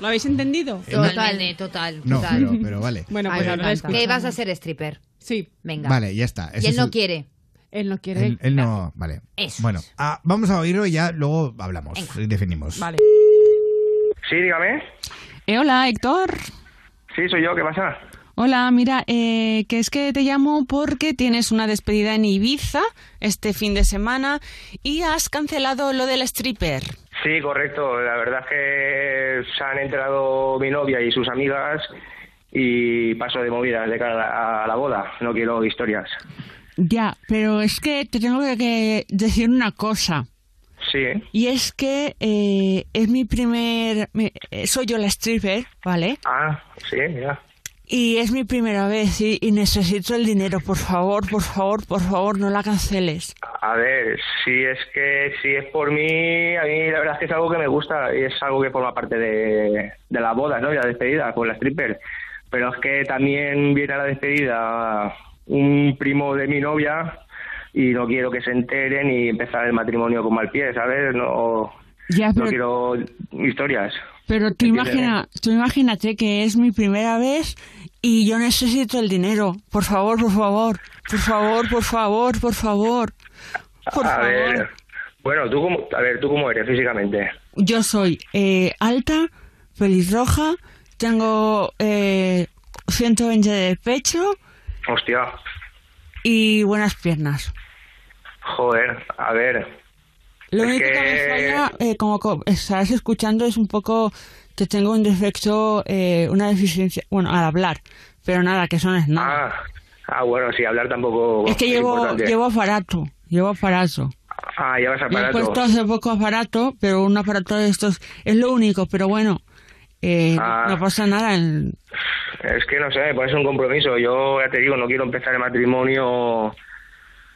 ¿Lo habéis entendido? Totalmente, total, no, total. pero, pero vale. Bueno, Ay, pues ahora. Que vas a ser stripper. Sí. Venga. Vale, ya está. Y él es no el- quiere. Él no quiere. Él, él no, vale. Eso Bueno, ah, vamos a oírlo y ya luego hablamos y definimos. Vale. Sí, dígame. Eh, hola, Héctor. Sí, soy yo, ¿qué pasa? Hola, mira, eh, que es que te llamo porque tienes una despedida en Ibiza este fin de semana y has cancelado lo del stripper. Sí, correcto. La verdad es que se han enterado mi novia y sus amigas y paso de movidas de cara a la, a la boda. No quiero historias. Ya, pero es que te tengo que- decir una cosa. Sí, Y es que eh, es mi primer... eh, soy yo la stripper, ¿vale? Ah, sí, mira. Y es mi primera vez y, y necesito el dinero, por favor, por favor, por favor, no la canceles. A ver, si es que si es por mí, a mí la verdad es que es algo que me gusta y es algo que forma parte de, de la boda, ¿no? Y la despedida con la stripper. Pero es que también viene a la despedida un primo de mi novia y no quiero que se enteren y empezar el matrimonio con mal pie, ¿sabes? No, Ya, no quiero historias. pero tú, imagina, tú imagínate que es mi primera vez y yo necesito el dinero. Por favor, por favor, por favor, por favor, por favor. Por a favor. ver, bueno, tú cómo, a ver, ¿tú cómo eres físicamente? Yo soy eh, alta, pelirroja, tengo eh, 120 de pecho Hostia, y buenas piernas. joder, a ver. Lo único que, que- me falla, eh, como co- estás escuchando, es un poco que tengo un defecto, eh, una deficiencia, bueno, al hablar, pero nada, que eso no es nada. Ah, ah, bueno, sí, hablar tampoco es que llevo, importante. llevo aparato, llevo aparato. Ah, llevas Me he aparato. puesto hace poco aparato, pero un aparato de estos es lo único, pero bueno, eh, Ah. no pasa nada. el- Es que no sé, me pones un compromiso. Yo ya te digo, no quiero empezar el matrimonio.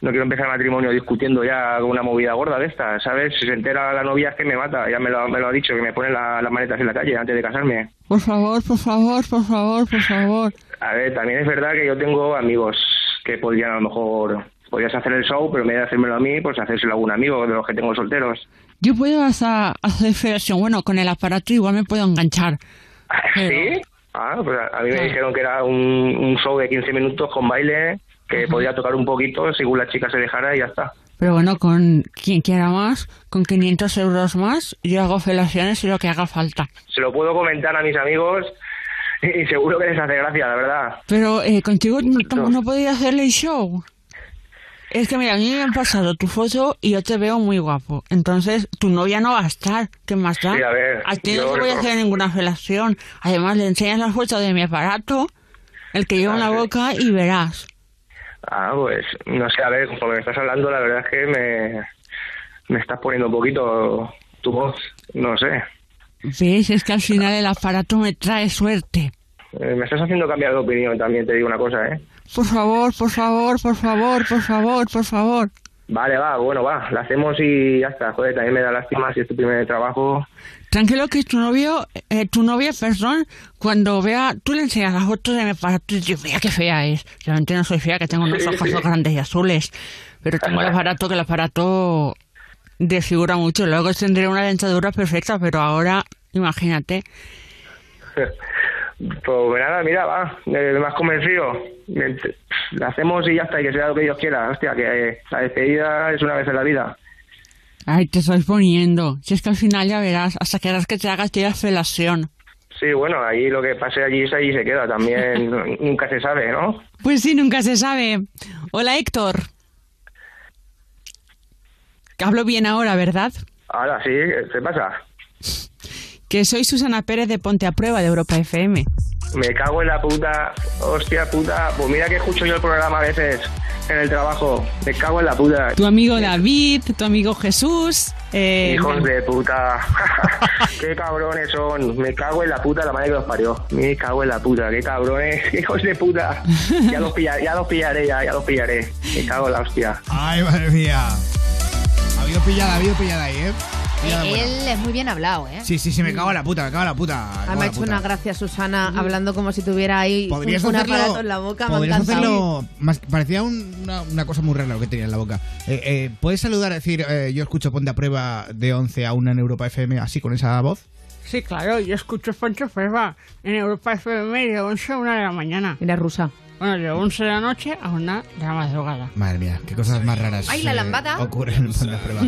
No quiero empezar el matrimonio discutiendo ya con una movida gorda de esta, ¿sabes? Si se entera la novia es que me mata, ya me lo, me lo ha dicho, que me pone la- las maletas en la calle antes de casarme. Por favor, por favor, por favor, por favor. A ver, también es verdad que yo tengo amigos que podrían a lo mejor, podrías hacer el show, pero en vez de hacérmelo a mí, pues hacérselo a algún amigo de los que tengo solteros. Yo puedo hasta hacer federación, bueno, con el aparato igual me puedo enganchar. ¿Sí? Ah, pues a, mí me dijeron que era un, un show de 15 minutos con baile, que podía tocar un poquito según la chica se dejara y ya está. Pero bueno, con quien quiera más, con 500 euros más, yo hago felaciones y lo que haga falta. Se lo puedo comentar a mis amigos y seguro que les hace gracia, la verdad. Pero eh, contigo no, no podía hacerle el show. Es que mira, a mí me han pasado tu foto y yo te veo muy guapo. Entonces, tu novia no va a estar. ¿Qué más da? Sí, a ver, a ti no te voy a hacer ninguna felación. Además, le enseñas la foto de mi aparato, el que llevo en la boca, y verás. Ah, pues no sé, a ver, conforme me estás hablando, la verdad es que me, me estás poniendo un poquito tu voz, no sé. ¿Ves? Es que al final el aparato me trae suerte. Eh, me estás haciendo cambiar de opinión también, te digo una cosa, ¿eh? Por favor, por favor, por favor, por favor, por favor. Vale, va, bueno, va, la hacemos y ya está. Joder, también me da lástima si es tu primer trabajo. Tranquilo que tu novio, eh, tu novia, perdón, cuando vea, tú le enseñas las fotos de mi aparato y dices, mira qué fea es. Realmente no soy fea, que tengo unos ojos grandes y azules. Pero tengo el aparato, que el aparato desfigura mucho. Luego tendré una dentadura perfecta, pero ahora, imagínate. Pues nada, mira, va, eh, me has convencido. La hacemos y ya está, y que sea lo que Dios quiera. Hostia, que eh, la despedida es una vez en la vida. Ay, te estoy poniendo. Si es que al final ya verás, hasta que harás que te hagas tía felación. Sí, bueno, ahí lo que pase allí es allí se queda. También nunca se sabe, ¿no? Pues sí, nunca se sabe. Hola, Héctor. Que hablo bien ahora, ¿verdad? Ahora sí, ¿qué pasa? Que soy Susana Pérez de Ponte a Prueba de Europa FM. Me cago en la puta, hostia puta. Pues mira que escucho yo el programa a veces en el trabajo. Me cago en la puta. Tu amigo David, tu amigo Jesús. eh, Hijos de puta. qué cabrones son. Me cago en la puta la madre que los parió. Me cago en la puta. Qué cabrones. Qué hijos de puta. Ya los, pilla- ya los pillaré, ya, ya los pillaré. Me cago en la hostia. Ay, madre mía. Ha habido pillada, ha habido pillada ahí, ¿eh? Buena. Él es muy bien hablado, ¿eh? Sí, sí, sí, me cago en la puta, me cago en la puta. me Ah, me ha hecho puta. una gracia Susana hablando como si tuviera ahí un, Podrías un hacerlo, aparato en la boca. Me podrías encantado. hacerlo más, parecía un- una, una cosa muy rara lo que tenía en la boca. Eh, eh, ¿Puedes saludar, decir, eh, yo escucho Ponte a Prueba de 11 a 1 en Europa FM así con esa voz? Sí, claro, yo escucho Ponte a Prueba en Europa FM de 11 a 1 de la mañana. Mira, rusa. Bueno, de 11 de la noche a 1 de la madrugada. Madre mía, qué cosas más raras Ay, la eh, lambada. ocurren en Ponte a Prueba.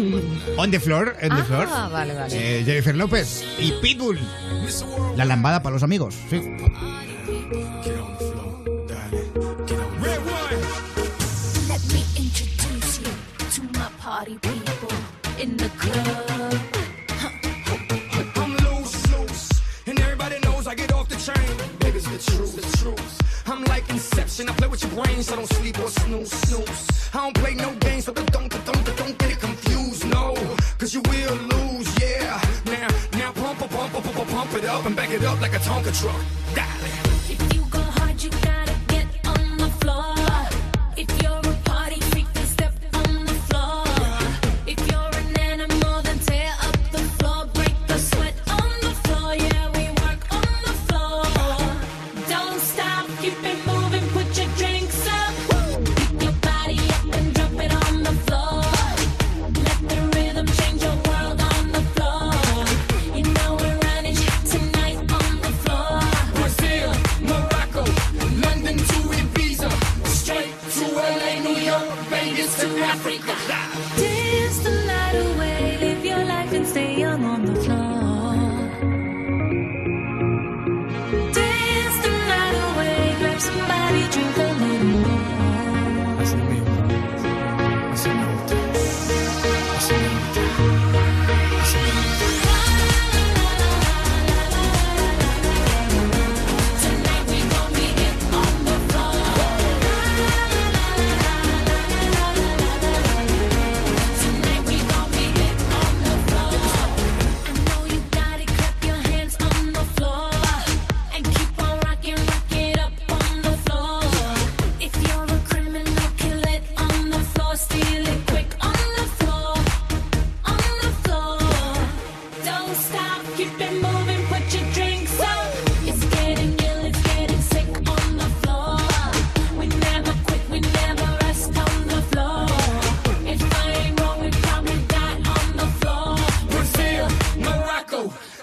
On the floor, on the Ah, floor. vale, vale. Eh, Jennifer López y Pitbull. La lambada para los amigos, sí. Let me introduce you to my party people in the club. I'm loose, loose, and everybody knows I get off the train. Niggas, the truth, the truth. I'm like Inception. I play with your brains, so don't sleep or snooze, snooze. I don't play no games, so don't, don't, don't get it confused, no. Cause you will lose, yeah. Now, now pump, pump, pump, pump, pump, pump it up and back it up like a Tonka truck. Darling. If you go hard, you gotta get on the floor. Africa.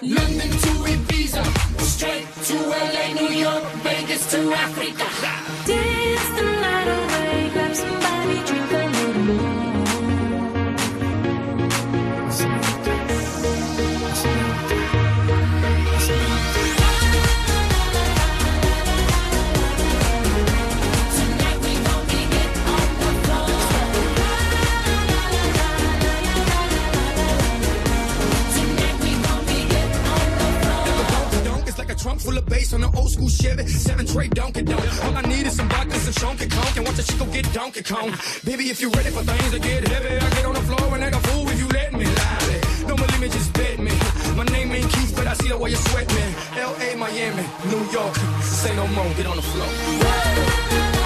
London to Ibiza, straight to LA, New York, Vegas to Africa. School Chevy, seven tray Donkey Donk. All I need is some vodka, some Chonky Conk, and watch a chico get Donkey Kong. Baby, if you're ready for things to get heavy, I get on the floor and act a fool if you let me lie. Don't believe me, just bet me. My name ain't Keith, but I see the way you sweat me. L.A., Miami, New York, say no more, get on the floor.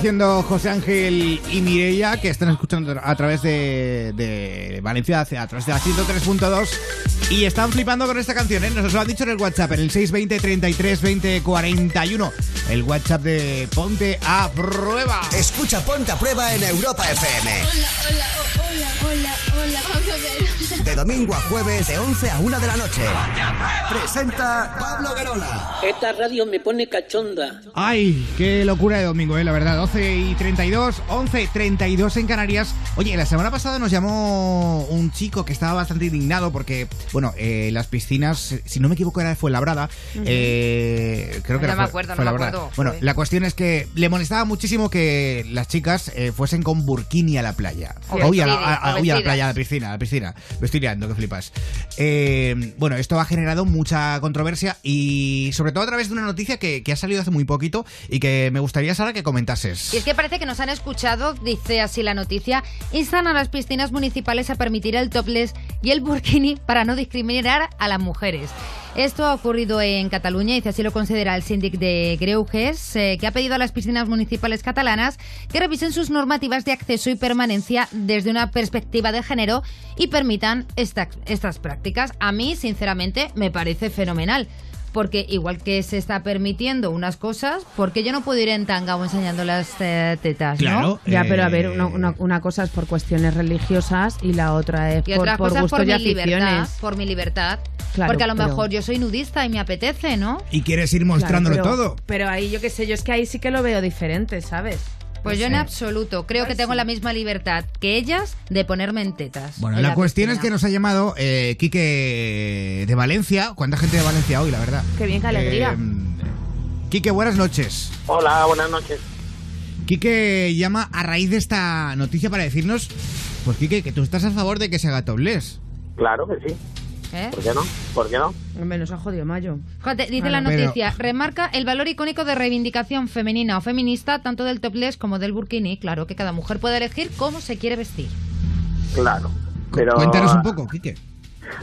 Diciendo José Ángel y Mireia que están escuchando a través de, de Valencia, a través de la 103.2 y están flipando con esta canción, ¿eh? Nos lo han dicho en el WhatsApp, en el 620 33 20 41. El WhatsApp de Ponte a Prueba. Escucha Ponte a Prueba en Europa FM. Hola, hola, hola, hola, vamos a ver. De domingo a jueves, de 11 a 1 de la noche. Presenta Pablo Guerola. Esta radio me pone cachonda. Ay, qué locura de domingo, eh, la verdad. 12 y 32, 11 32 en Canarias. Oye, la semana pasada nos llamó un chico que estaba bastante indignado porque, bueno, eh, las piscinas, si no me equivoco, era de Fuenlabrada. Eh, creo que No era me Fue- acuerdo, no me Fuenlabrada. acuerdo. Bueno, la cuestión es que le molestaba muchísimo que las chicas eh, fuesen con burkini a la playa. Uy, a la, a- a- a playa, la piscina, la piscina. Me estoy liando, que flipas. Eh, bueno, esto ha generado mucha controversia y sobre todo a través de una noticia que, que ha salido hace muy poquito y que me gustaría, Sara, que comentases. Y es que parece que nos han escuchado, dice así la noticia, instan a las piscinas municipales a permitir el topless y el burkini para no discriminar a las mujeres. Esto ha ocurrido en Cataluña, y así lo considera el síndic de Greuges, eh, que ha pedido a las piscinas municipales catalanas que revisen sus normativas de acceso y permanencia desde una perspectiva de género y permitan esta- estas prácticas. A mí, sinceramente, me parece fenomenal. Porque igual que se está permitiendo unas cosas, ¿por qué yo no puedo ir en tanga o enseñando las eh, tetas? ¿no? Ya, pero a ver, eh, una, una- una cosa es por cuestiones religiosas y la otra es Y por, por gustos por y mi libertad, aficiones. por mi libertad. Claro, Porque a lo pero- mejor yo soy nudista y me apetece, ¿no? Y quieres ir mostrándolo Claro, pero- todo. Pero ahí yo qué sé, yo es que ahí sí que lo veo diferente, ¿sabes? Pues No yo sé. en absoluto. Creo que tengo la misma libertad que ellas de ponerme en tetas. Bueno, en la cuestión es que nos ha llamado eh, Quique de Valencia. ¿Cuánta gente de Valencia hoy, la verdad? Qué bien, qué alegría. Eh, Quique, buenas noches. Hola, buenas noches. Quique llama a raíz de esta noticia para decirnos, pues Quique, que tú estás a favor de que se haga topless. Claro que sí. ¿Eh? ¿Por qué no? ¿Por qué no? Hombre, nos ha jodido Mayo. Fíjate, dice la noticia, remarca el valor icónico de reivindicación femenina o feminista, tanto del topless como del burkini. Claro, que cada mujer puede elegir cómo se quiere vestir. Claro. Pero, Cuéntanos un poco, Quique.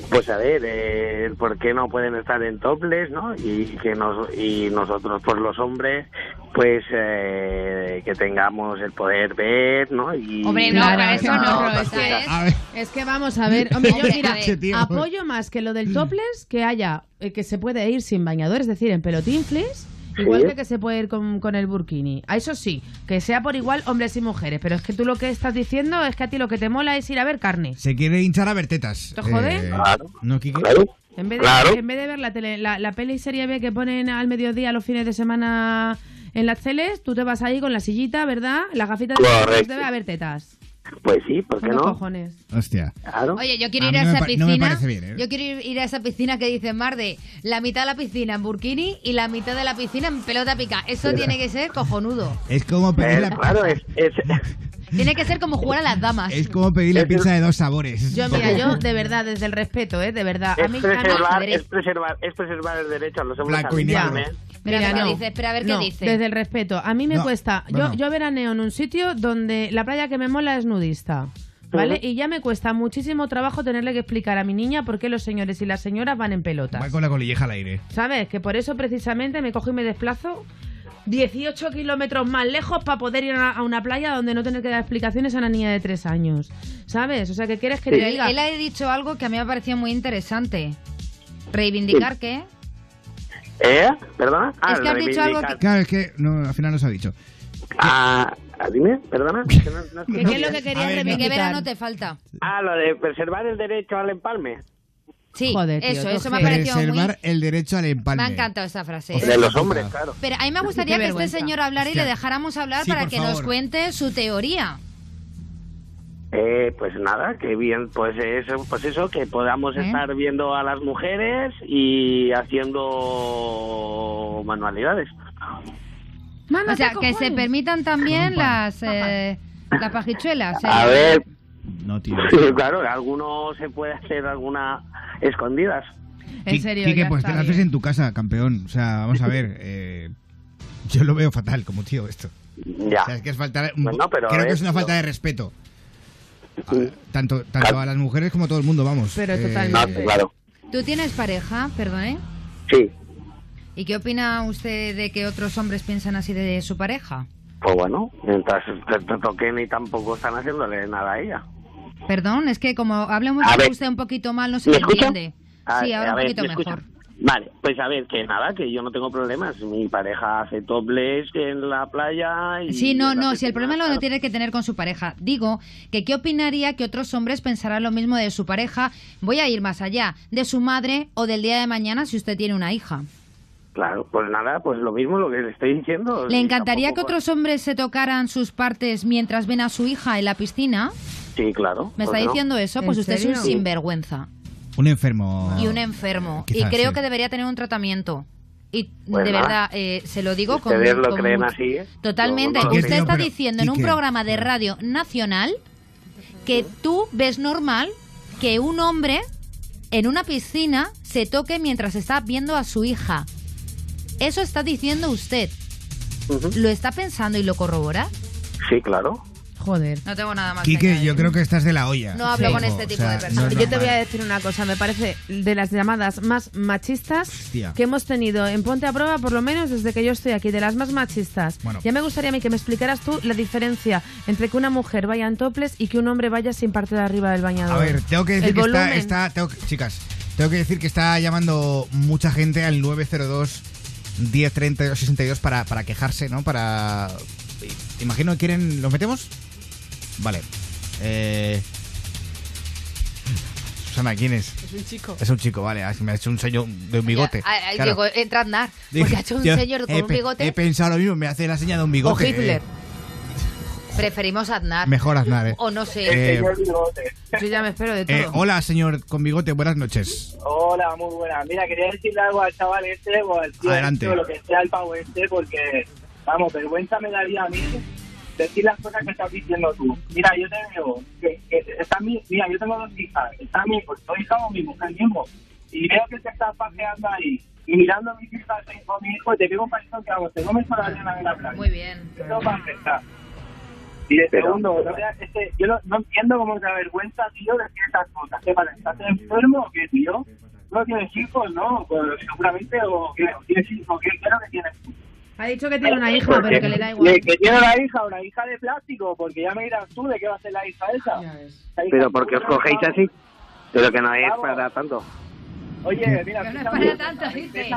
Pues a ver, eh, ¿por qué no pueden estar en topless, no? Y que nos y nosotros, pues los hombres, pues eh, que tengamos el poder ver, ¿no? Y Hombre, no, Claro, para eso no, no, es es que- A ver. Es que vamos a ver, hombre, yo mira, a apoyo más que lo del topless que haya eh, que se puede ir sin bañador, es decir, en pelotinflis, igual Sí. que que se puede ir con, con el burkini. A eso sí, que sea por igual hombres y mujeres, pero es que tú lo que estás diciendo es que a ti lo que te mola es ir a ver carne. Se quiere hinchar a ver tetas. ¿Te jode? Eh, Claro. ¿No, Quique? Claro. En vez de, Claro. en vez de ver la, tele, la, la peli serie B que ponen al mediodía los fines de semana en las teles, tú te vas ahí con la sillita, ¿verdad? Las gafitas de a ver tetas. Pues sí, ¿por qué no? cojones. Hostia. Claro. Oye, yo quiero A ir a esa pa- no me piscina. bien, ¿eh? Yo quiero ir a esa piscina que dice Mar de la mitad de la piscina en burkini y la mitad de la piscina en pelota pica. Eso tiene que ser cojonudo. Es como pedir Eh, la, claro, es, es, Tiene que ser como jugar a las damas. es como pedir la pizza de dos sabores. Yo, mira, yo de verdad, desde el respeto, ¿eh? De verdad. A es mí, a mí- preservar, debería- es, preservar, es preservar el derecho a los hombres Blanco a y negro. Espera a ver Mira, qué no. dice, espera a ver No, qué dice. Desde el respeto. A mí me No, cuesta. yo, yo veraneo en un sitio donde la playa que me mola es nudista. ¿Vale? Y ya me cuesta muchísimo trabajo tenerle que explicar a mi niña por qué los señores y las señoras van en pelotas. Va con la colilleja al aire. ¿Sabes? Que por eso precisamente me cojo y me desplazo 18 kilómetros más lejos para poder ir a una playa donde no tener que dar explicaciones a una niña de 3 años. ¿Sabes? O sea, ¿qué quieres que Pero te él, diga? él ha dicho algo que a mí me ha parecido muy interesante. ¿Reivindicar qué? ¿Eh? ¿Perdona? Ah, Es que has dicho algo reivindicar. Claro, es que no, al final nos ha dicho. Ah, ah, dime, perdona. que no- no ¿Qué, es lo que querías ¿De qué reivindicar? verano te falta? Ah, lo de preservar el derecho al empalme. Sí, Joder, tío, eso, eso me ha parecido muy... Preservar el derecho al empalme. Me ha encantado esa frase. De los hombres, claro. Pero a mí me gustaría que este señor hablara y le dejáramos hablar Sí, para que nos favor. cuente su teoría. Eh, pues nada, que bien, pues eso, pues eso, que podamos ¿Eh? estar viendo a las mujeres y haciendo manualidades. o sea, que se permitan también las, eh, las pajichuelas. eh. A ver, No, tío. claro, alguno se puede hacer alguna escondidas. Qui- Quique, pues te la haces en tu casa, campeón. O sea, vamos a ver. eh, yo lo veo fatal como tío esto. Ya. O sea, es que es faltar. un- Bueno, pero a creo que es una falta de respeto. A- tanto tanto a las mujeres como a todo el mundo, vamos. Pero Eh, totalmente. claro. ¿Tú tienes pareja, perdone? Sí. ¿Y qué opina usted de que otros hombres piensan así de su pareja? Pues bueno, mientras te, toquen y tampoco están haciéndole nada a ella. Perdón, es que como A ver. usted un poquito mal, no se ¿Me le escucha? entiende. A- Sí, ahora a un ver, poquito ¿me escucha? Vale, pues a ver, que nada, que yo no tengo problemas. Mi pareja hace topless en la playa y... Sí, no, no, si el problema lo tiene que tener con su pareja. Digo que qué opinaría que otros hombres pensaran lo mismo de su pareja. Voy a ir más allá, de su madre o del día de mañana si usted tiene una hija. Claro, pues nada, pues lo mismo lo que le estoy diciendo. ¿Le encantaría que otros hombres se tocaran sus partes mientras ven a su hija en la piscina? Sí, claro. ¿Me ¿por está no? diciendo eso? Pues ¿En usted es un sinvergüenza Un enfermo. y un enfermo. Quizás, y creo sí. que debería tener un tratamiento. Y Pues de verdad, eh, se lo digo con, Ustedes lo con creen mucho- así, ¿eh? Totalmente. No Usted está Pero, diciendo en un programa de radio nacional que tú ves normal que un hombre en una piscina se toque mientras está viendo a su hija. Eso está diciendo usted. ¿Lo está pensando y lo corrobora? Sí, claro. Joder. No tengo nada más que Quique, añadir. yo creo que estás de la olla. No hablo con este o tipo sea, de personas. no Yo te voy a decir una cosa, me parece de las llamadas más machistas Hostia. que hemos tenido en Ponte a Prueba, por lo menos desde que yo estoy aquí, de las más machistas. Bueno. Ya me gustaría a mí que me explicaras tú la diferencia entre que una mujer vaya en toples y que un hombre vaya sin parte de arriba del bañador. A ver, tengo que decir El que está, volumen. está- tengo que- chicas, tengo que decir que está llamando mucha gente al 902 1030 62 para, para quejarse, ¿no? Para imagino que quieren, ¿los metemos? Vale. Eh Susana, ¿quién es? Es un chico. Es un chico, vale, ah, me ha hecho un sello de un bigote. Claro. llegó- entra a andar. Digo, Porque ha hecho un señor con he un bigote. He pensado lo mismo, me hace la señal de un bigote. O Hitler. eh, Preferimos Aznar. mejor Aznar, eh. O no sé. Eh, Yo ya me espero de todo. eh, hola, señor con bigote, buenas noches. Hola, muy buena. Mira, quería decirle algo al chaval este o al tío Adelante. este, o lo que sea el pavo este, porque, vamos, vergüenza me daría a mí decir las cosas que estás diciendo tú. Mira, yo te digo, que, que está mi, mira, yo tengo dos hijas, está mi, pues, dos hijas o mi mujer mismo, y veo que te estás paseando ahí, y mirando a mis hijas o mi hijo, y te pego un pasito que vamos, te comes toda la arena de la playa. Muy bien. Eso para empezar. Y de segundo, no veas, es que yo no, no entiendo cómo te da vergüenza, tío, decir esas cosas. ¿Qué pasa? ¿Estás enfermo o qué, tío? ¿No tienes hijos, no? Pues seguramente, o qué, o tienes hijos, ¿qué, qué es lo que tienes tú? Ha dicho que tiene una hija, pero que le da igual. Que, que tiene una hija, una hija de plástico, porque ya me dirás tú de qué va a ser la hija esa. La hija Pero porque os cogéis así. Pero que no es para tanto. Oye, mira, Que no es para tanto, dice.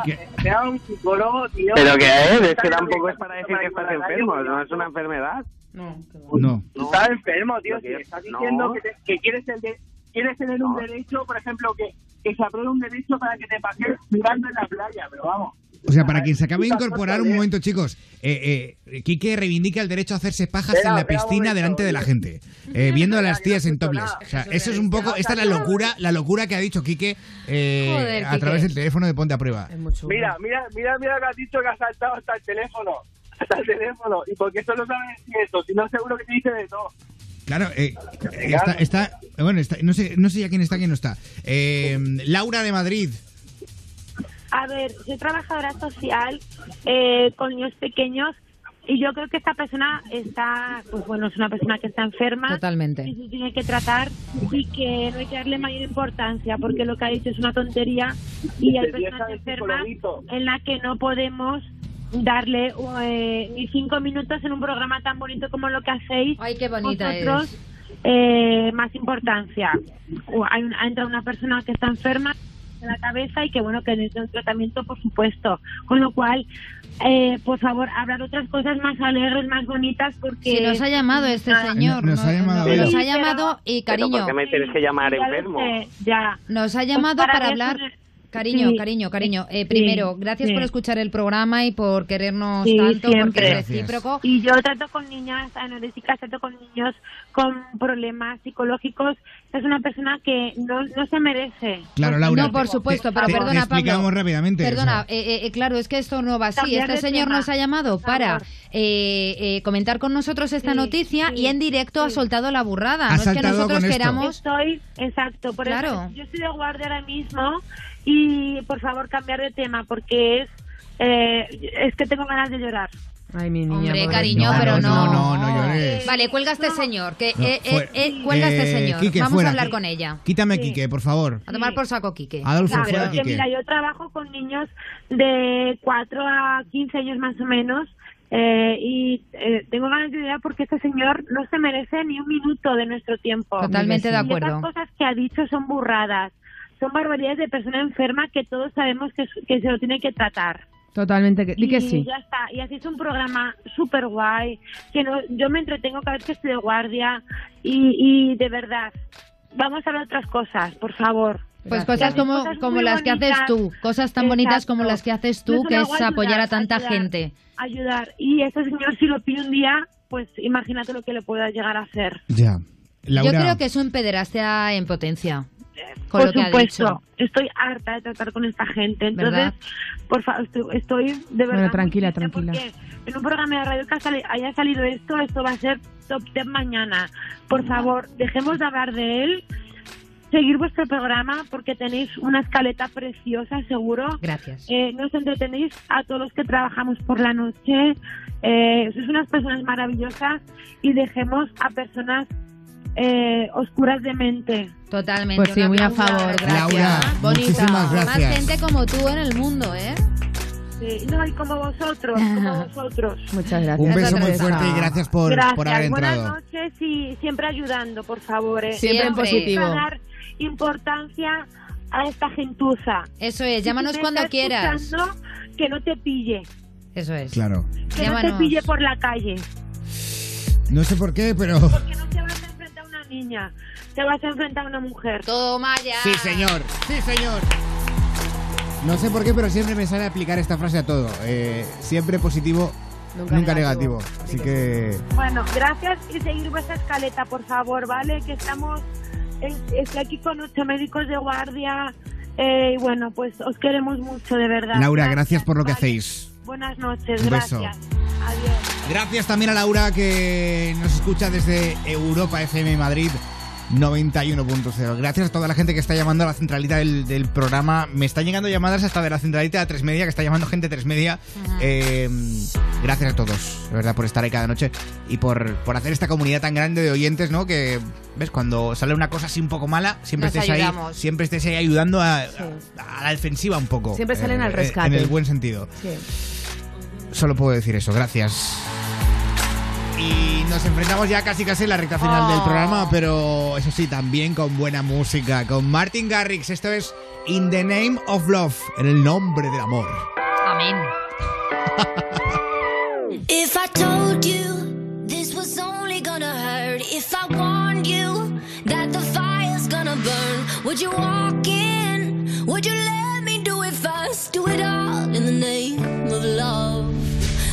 da un psicólogo, tío. Pero que es, es que tampoco es para decir que estás enfermo, no es una enfermedad. No. Tú estás enfermo, tío. Si estás no. diciendo que, te- que quieres, el de- quieres tener un derecho, por ejemplo, que, que se apruebe un derecho para que te pases mirando en la playa, pero vamos. O sea, para quien se acabe de incorporar, un momento, chicos. Eh, eh, Quique reivindica el derecho a hacerse pajas Espera, en la piscina momento, delante de la gente, eh, viendo a las tías en topless. O sea, eso es un poco, esta es la locura, la locura que ha dicho Quique eh, Joder, a Quique. través del teléfono de Ponte a Prueba. Mira, mira, mira, mira que has dicho que has saltado hasta el teléfono. Hasta el teléfono. Y porque eso no sabes si eso, si no seguro que te dice de todo. Claro, eh, eh, está, está- bueno, está- no sé, no sé ya quién está, quién no está. Eh, Laura de Madrid. A ver, soy trabajadora social eh, con niños pequeños y yo creo que esta persona está, pues bueno, es una persona que está enferma. Totalmente. Y se tiene que tratar y que no hay que darle mayor importancia porque lo que ha dicho es una tontería y hay personas el enfermas en la que no podemos darle eh, ni cinco minutos en un programa tan bonito como lo que hacéis. Ay, qué bonita vosotros, eh, más importancia. O Hay un- ha entrado una persona que está enferma de la cabeza y que bueno que necesita un tratamiento por supuesto con lo cual eh, por favor hablar otras cosas más alegres más bonitas porque Si nos ha llamado este Ah, señor. Nos ha llamado nos, él. ha llamado y cariño. ¿por qué me tienes que llamar enfermo? ya Nos ha Pues llamado para para eso hablar. Cariño, Sí. cariño, cariño. Eh, Sí, primero, gracias sí. por escuchar el programa y por querernos Sí, tanto, porque siempre. es recíproco. Y yo trato con niñas anorésicas, trato con niños con problemas psicológicos. Es una persona que no, no se merece. Claro, Laura. No, por supuesto, pero te- perdona, te explicamos Pablo. rápidamente. Perdona, sea, eh, eh, claro, es que esto no va así. Este señor tema, nos ha llamado para eh, eh, comentar con nosotros esta noticia y en directo ha soltado la burrada. Ha no es que nosotros queramos. Estoy, exacto, por Claro. eso yo estoy de guardia ahora mismo y por favor cambiar de tema porque es eh, es que tengo ganas de llorar. Ay, mi niña. Hombre, cariño, No, pero no, no. no, no llores. Vale, cuelga a este señor. Que, eh, eh, eh, cuelga a este Eh, señor. Quique, Vamos fuera, a hablar con ella. Quítame a Quique, por favor. A tomar por saco, Quique. Adolfo, Claro, fuera, Quique. mira, yo trabajo con niños de 4 a 15 años más o menos eh, y eh, tengo ganas de llorar porque este señor no se merece ni un minuto de nuestro tiempo. Totalmente de acuerdo. esas cosas que ha dicho son burradas, son barbaridades de persona enferma que todos sabemos que, que se lo tiene que tratar. Totalmente. que- Di que y sí. ya está. Y así es un programa súper guay, que no, yo me entretengo cada vez que estoy de guardia y, y de verdad, vamos a ver otras cosas, por favor. Pues cosas como, cosas como las que haces tú, cosas tan bonitas como las que haces No tú, es que es apoyar a tanta ayudar, gente. Ayudar. Y este señor, si lo pide un día, pues imagínate lo que le pueda llegar a hacer. Ya. Laura, Yo creo que es un pederastia en potencia. Con por supuesto, estoy harta de tratar con esta gente. Entonces, ¿Verdad? por favor, estoy, estoy de verdad. Bueno, tranquila, tranquila. porque en un programa de radio que haya salido esto, esto va a ser top 10 mañana. Por favor, dejemos de hablar de él. Seguir vuestro programa porque tenéis una escaleta preciosa, seguro. Gracias. Eh, nos entretenéis a todos los que trabajamos por la noche. Eh, sois unas personas maravillosas y dejemos a personas eh, oscuras de mente. Totalmente. Pues sí, muy a favor. Gracias. Laura, Bonita. muchísimas Más gracias. gente como tú en el mundo, ¿eh? Sí, no, y como vosotros, como vosotros. Muchas gracias. Un beso muy fuerte y gracias por, Gracias, por haber buenas entrado. noches y siempre ayudando, por favor. eh. Siempre en Siempre. positivo. Para dar importancia a esta gentuza. Eso es, Si llámanos me cuando quieras. Que no te pille, Eso es. Claro. que no Llámanos. te pille por la calle. No sé por qué, pero... Porque no te vas niña, te vas a enfrentar a una mujer. Toma ya. Sí, señor. Sí, señor. No sé por qué, pero siempre me sale aplicar esta frase a todo. Eh, siempre positivo, nunca, Nunca negativo. negativo. Así que... Bueno, gracias y seguir vuestra escaleta, por favor, ¿vale? Que estamos, es- estoy aquí con ocho médicos de guardia eh, y bueno, pues os queremos mucho, de verdad. Laura, gracias por lo que vale. hacéis. Buenas noches, Un beso. gracias. Adiós. Gracias también a Laura que nos escucha desde Europa FM Madrid 91.0. Gracias a toda la gente que está llamando a la centralita del, del programa. Me están llegando llamadas hasta de la centralita de tres media, que está llamando gente de tres media. Eh, gracias a todos, de verdad, por estar ahí cada noche y por, por hacer esta comunidad tan grande de oyentes, ¿no? Que, ¿ves? Cuando sale una cosa así un poco mala, siempre Nos estés ahí, siempre estés ahí ayudando a, a- a la defensiva un poco. Siempre salen Eh, al eh, rescate. En el buen sentido. Sí. Solo puedo decir eso, gracias. Y nos enfrentamos ya casi casi en la recta final del Oh. programa, pero eso sí, también con buena música, con Martin Garrix. Esto es In the Name of Love, en el nombre del amor. Amén. If I told you this was only gonna hurt, if I warned you that the fire's gonna burn, would you walk in? Would you let me do it first? Do it all in the name of love.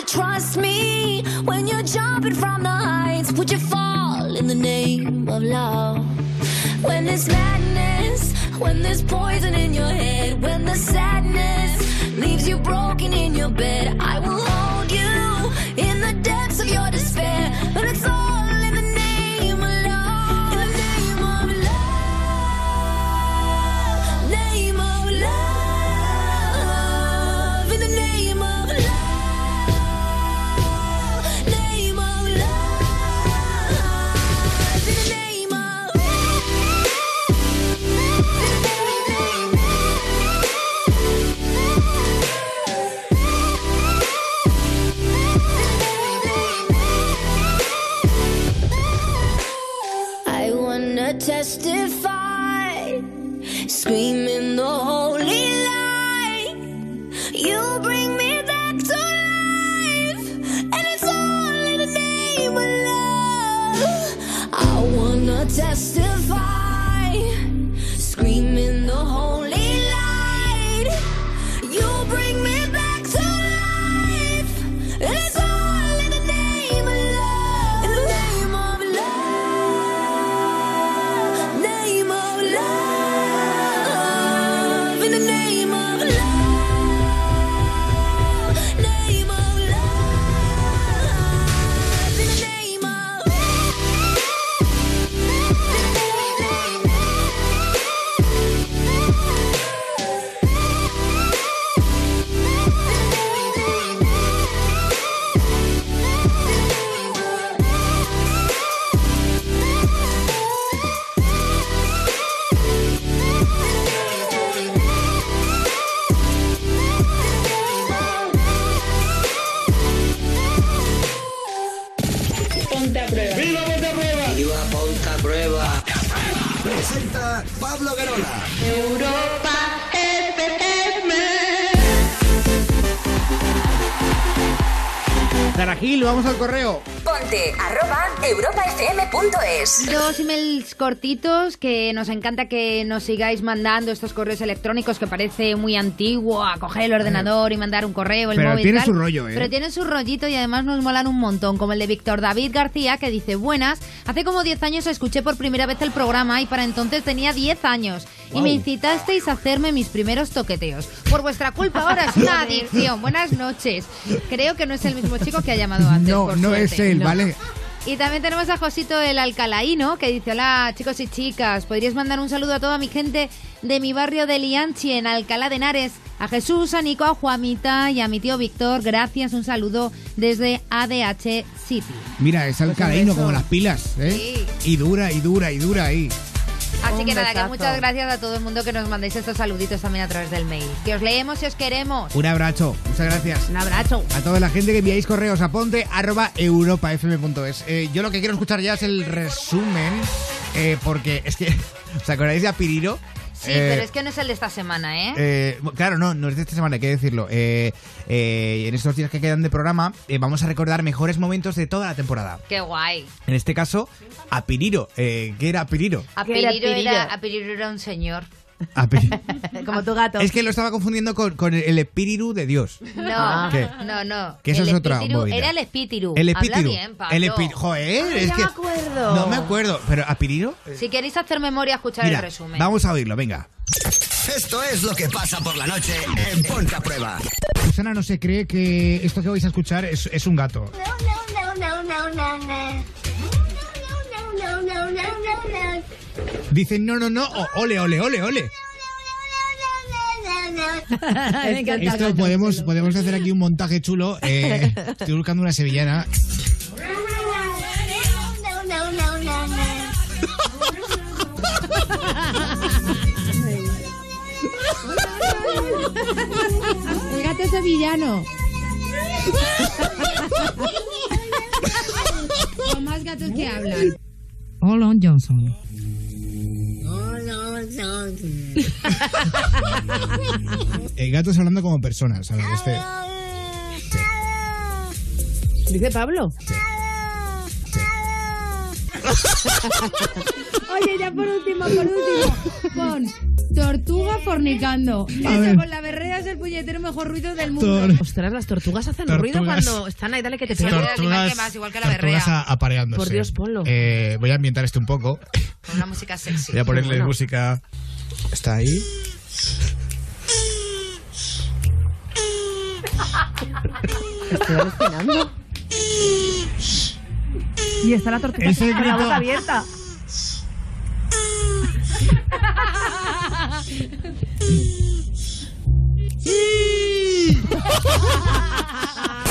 You trust me when you're jumping from the heights? Would you fall in the name of love? When there's madness, when there's poison in your head, when the sadness leaves you broken in your bed, I will Gil, vamos al correo. Ponte arroba europafm.es. Dos emails cortitos que nos encanta que nos sigáis mandando estos correos electrónicos que parece muy antiguo, a coger el ordenador y mandar un correo, el Pero móvil. tiene tal. su rollo, ¿eh? Pero tienen su rollito y además nos molan un montón, como el de Víctor David García que dice, buenas, hace como 10 años escuché por primera vez el programa y para entonces tenía 10 años y me incitasteis a hacerme mis primeros toqueteos. Por vuestra culpa ahora es una adicción. Buenas noches. Creo que no es el mismo chico que ha llamado antes. No, por no suerte. es él, No. Y también tenemos a Josito el Alcalaíno que dice, hola chicos y chicas, ¿podríais mandar un saludo a toda mi gente de mi barrio de Lianchi en Alcalá de Henares? A Jesús, a Nico, a Juanita y a mi tío Víctor, gracias, un saludo desde ADH City. Mira, es alcalaíno beso. como las pilas, ¿eh? Y dura, y dura, y dura ahí. Así que nada, que muchas gracias a todo el mundo que nos mandéis estos saluditos también a través del mail. Que os leemos y os queremos. Un abrazo, muchas gracias. Un abrazo. A toda la gente que enviáis correos a ponte arroba europafm.es. Eh, yo lo que quiero escuchar ya es el resumen, eh, porque es que, ¿os acordáis de Apiriro? Sí, Eh, pero es que no es el de esta semana, ¿eh? eh, claro, no, no es de esta semana, hay que decirlo. Eh, eh, en estos días que quedan de programa, eh, vamos a recordar mejores momentos de toda la temporada. Qué guay. En este caso, Apiriro. Eh, ¿Qué era? Apiriro Pirillo? era, Apiriro era un señor. Como tu gato. Es que lo estaba confundiendo con, con el espíritu de Dios. No, ¿Qué? no, no. Que eso El es otra movida. Era el espíritu. El Habla espíritu. bien, Pablo. el espíritu. Joder, Ay, es no que. me acuerdo. No me acuerdo. Pero Apiriro. Si queréis hacer memoria, escuchar Mira, el resumen. vamos a oírlo, venga. Esto es lo que pasa por la noche en Ponte a Prueba. Susana no se cree que esto que vais a escuchar es, es un gato. Dicen no, no, no, o ole, ole, ole, ole. Me encanta Esto podemos, podemos hacer aquí un montaje chulo. Eh, estoy buscando una sevillana. El gato sevillano. Con más gatos que hablan. Hola, Johnson. El gato está hablando como personas, ¿sabes? Este, Dice Pablo. Oye, ya por último, por último. Pon tortuga fornicando. Eso con la berrea es el puñetero mejor ruido del mundo. Tor- Ostras, las tortugas hacen Tortugas. ruido cuando están ahí, dale que te Eso pega. es el animal que más, igual que la tortugas berrea. a- apareándose. Por Dios, ponlo. Eh, voy a ambientar esto un poco. Con una música sexy. Voy a ponerle Bueno. música. Está ahí. Estoy alucinando. Y está la tortuga Ese con la grito. boca abierta.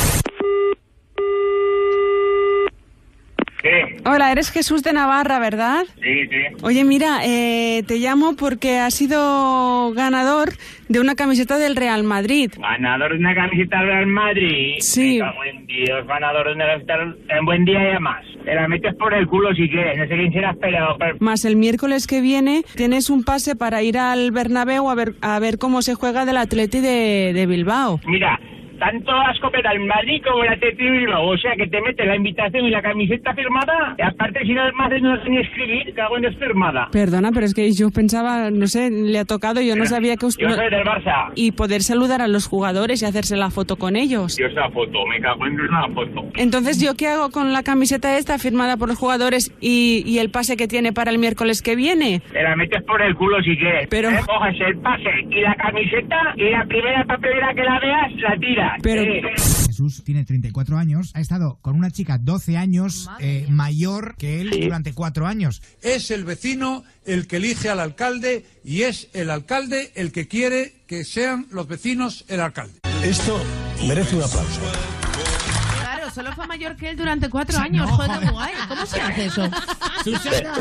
Hola, eres Jesús de Navarra, ¿verdad? Sí, sí. Oye, mira, eh, te llamo porque has sido ganador de una camiseta del Real Madrid. Ganador de una camiseta del Real Madrid. Sí. Me cago en Dios, ganador de una camiseta en buen día y además. Te la metes por el culo si quieres. No sé quién será esperado. Pero... Más el miércoles que viene tienes un pase para ir al Bernabéu a ver, a ver cómo se juega del Atleti de, de Bilbao. Mira, tanto la escopeta el Madrid como el Atleti. O sea que te mete la invitación y la camiseta firmada. Y aparte, si no de no sé ni escribir, cago en firmada. Perdona, pero es que yo pensaba, no sé, le ha tocado, yo no sabía que usted... Yo soy del Barça. Y poder saludar a los jugadores y hacerse la foto con ellos. Yo esa foto, me cago en una foto. Entonces, ¿yo qué hago con la camiseta esta firmada por los jugadores y, y el pase que tiene para el miércoles que viene? Te la metes por el culo si quieres. Pero- Eh, Coges el pase y la camiseta y la primera papelera que la veas, la tiras. Pero- Eh, Jesús tiene 34 años, ha estado con una chica 12 años eh, mayor que él durante 4 años. Es el vecino el que elige al alcalde y es el alcalde el que quiere que sean los vecinos el alcalde. Esto merece un aplauso. Claro, solo fue mayor que él durante cuatro años. Joder, qué guay. ¿Cómo se hace eso? Susana.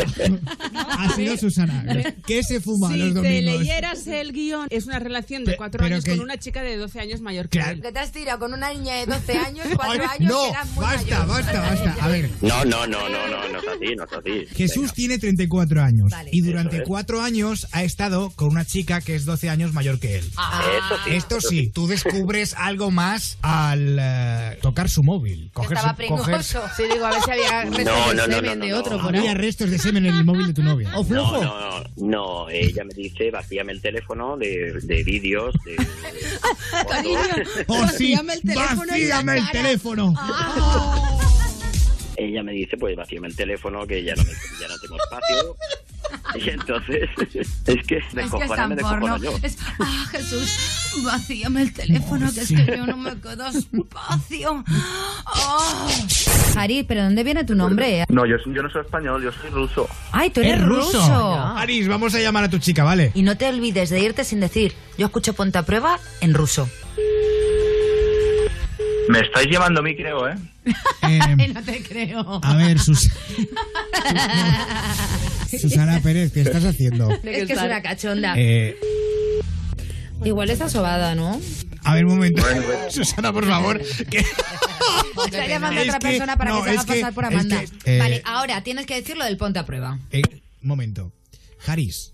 Ha sido Susana. ¿Qué se fuma si los te domingos? leyeras el guion, es una relación de cuatro pero años que- con una chica de 12 años mayor que él. Que te has tirado con una niña de 12 años, 4 Ay, años, no, muy basta, basta, basta. A ver, No, no, no, no, no, no es así, no es así. Jesús tiene 34 años Vale. y durante es. 4 años ha estado con una chica que es 12 años mayor que él. Ah. Sí. Esto sí, tú descubres algo más al eh, tocar su móvil. Coger Estaba su- coger- pringoso. Sí, digo, a ver si había restos No, de no, no, semen no, de no, otro no. por ahí. Había restos de semen en el móvil de tu novia. ¿O No, flujo? no, no, no, ella me dice, vacíame el teléfono de, de vídeos, de... Cariño, ¡Oh, sí! vacíame el teléfono ¡Vacíame el teléfono! Ella me dice, pues vacíame el teléfono, que ya no, me- ya no tengo espacio. Y entonces, es que Es que es tan me porno. yo. Es, ah, Jesús, vacíame el teléfono, que es que yo no me quedo espacio. Oh. Haris, ¿pero dónde viene tu nombre? No, yo, yo no soy español, yo soy ruso. Ay, tú eres ¡Es ruso! ruso. Aris, vamos a llamar a tu chica, ¿vale? Y no te olvides de irte sin decir, yo escucho Ponte a Prueba en ruso. Me estáis llevando a mí, creo, ¿eh? Eh, No te creo. a ver, Sus- Susana Pérez, ¿qué estás haciendo? Es que es una cachonda. Eh, Igual está sobada, ¿no? a ver, un momento. Susana, por favor. que- Está llamando a otra que- persona para no, que se haga que- pasar por es Amanda. que, eh, Vale, ahora tienes que decir lo del Ponte a Prueba. eh, un momento. Haris.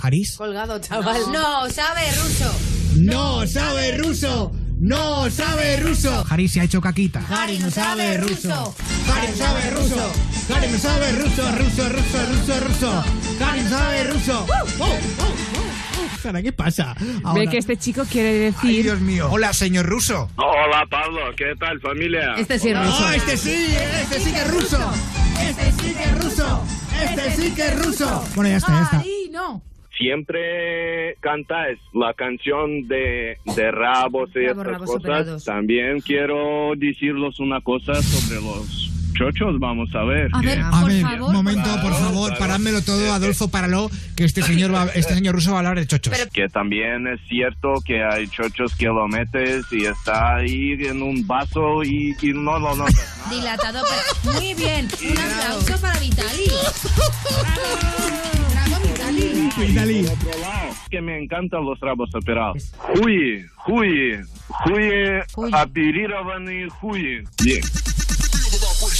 ¿Haris? Colgado, chaval. No, sabe ruso. ¡No sabe ruso! ¡No sabe ruso! Haris se ha hecho caquita. Harry no sabe ruso. Harry no sabe ruso. Harry no sabe ruso, ruso, ruso, ruso, ruso. Harry no sabe ruso. Oh, oh, oh. Sara, ¿qué pasa? Ahora- Ve que este chico quiere Ay, decir... Dios mío. Hola, señor ruso. Hola, Pablo, ¿qué tal, familia? Este sí es ruso. ¡Oh, este sí! ¡Este sí que es ruso! ¡Este sí que es ruso! ¡Este sí que es ruso! Bueno, ya está, ya está. Ay, no. Siempre cantáis la canción de, de rabos y Rabos, estas rabos cosas. operados. También quiero decirles una cosa sobre los Chochos, vamos a ver. A ver, a por ver, favor. momento, por claro, favor, claro. parádmelo todo, Adolfo, páralo, que este señor, va, este señor ruso va a hablar de chochos. Pero... Que también es cierto que hay chochos que lo metes y está ahí en un vaso y, y no lo no, notas. Dilatado, pero... muy bien. Un aplauso para Vitali. Vitali. Vitali. Que me encantan los trabos operados. Juy, juy, juy, apiriraban y juy. Bien.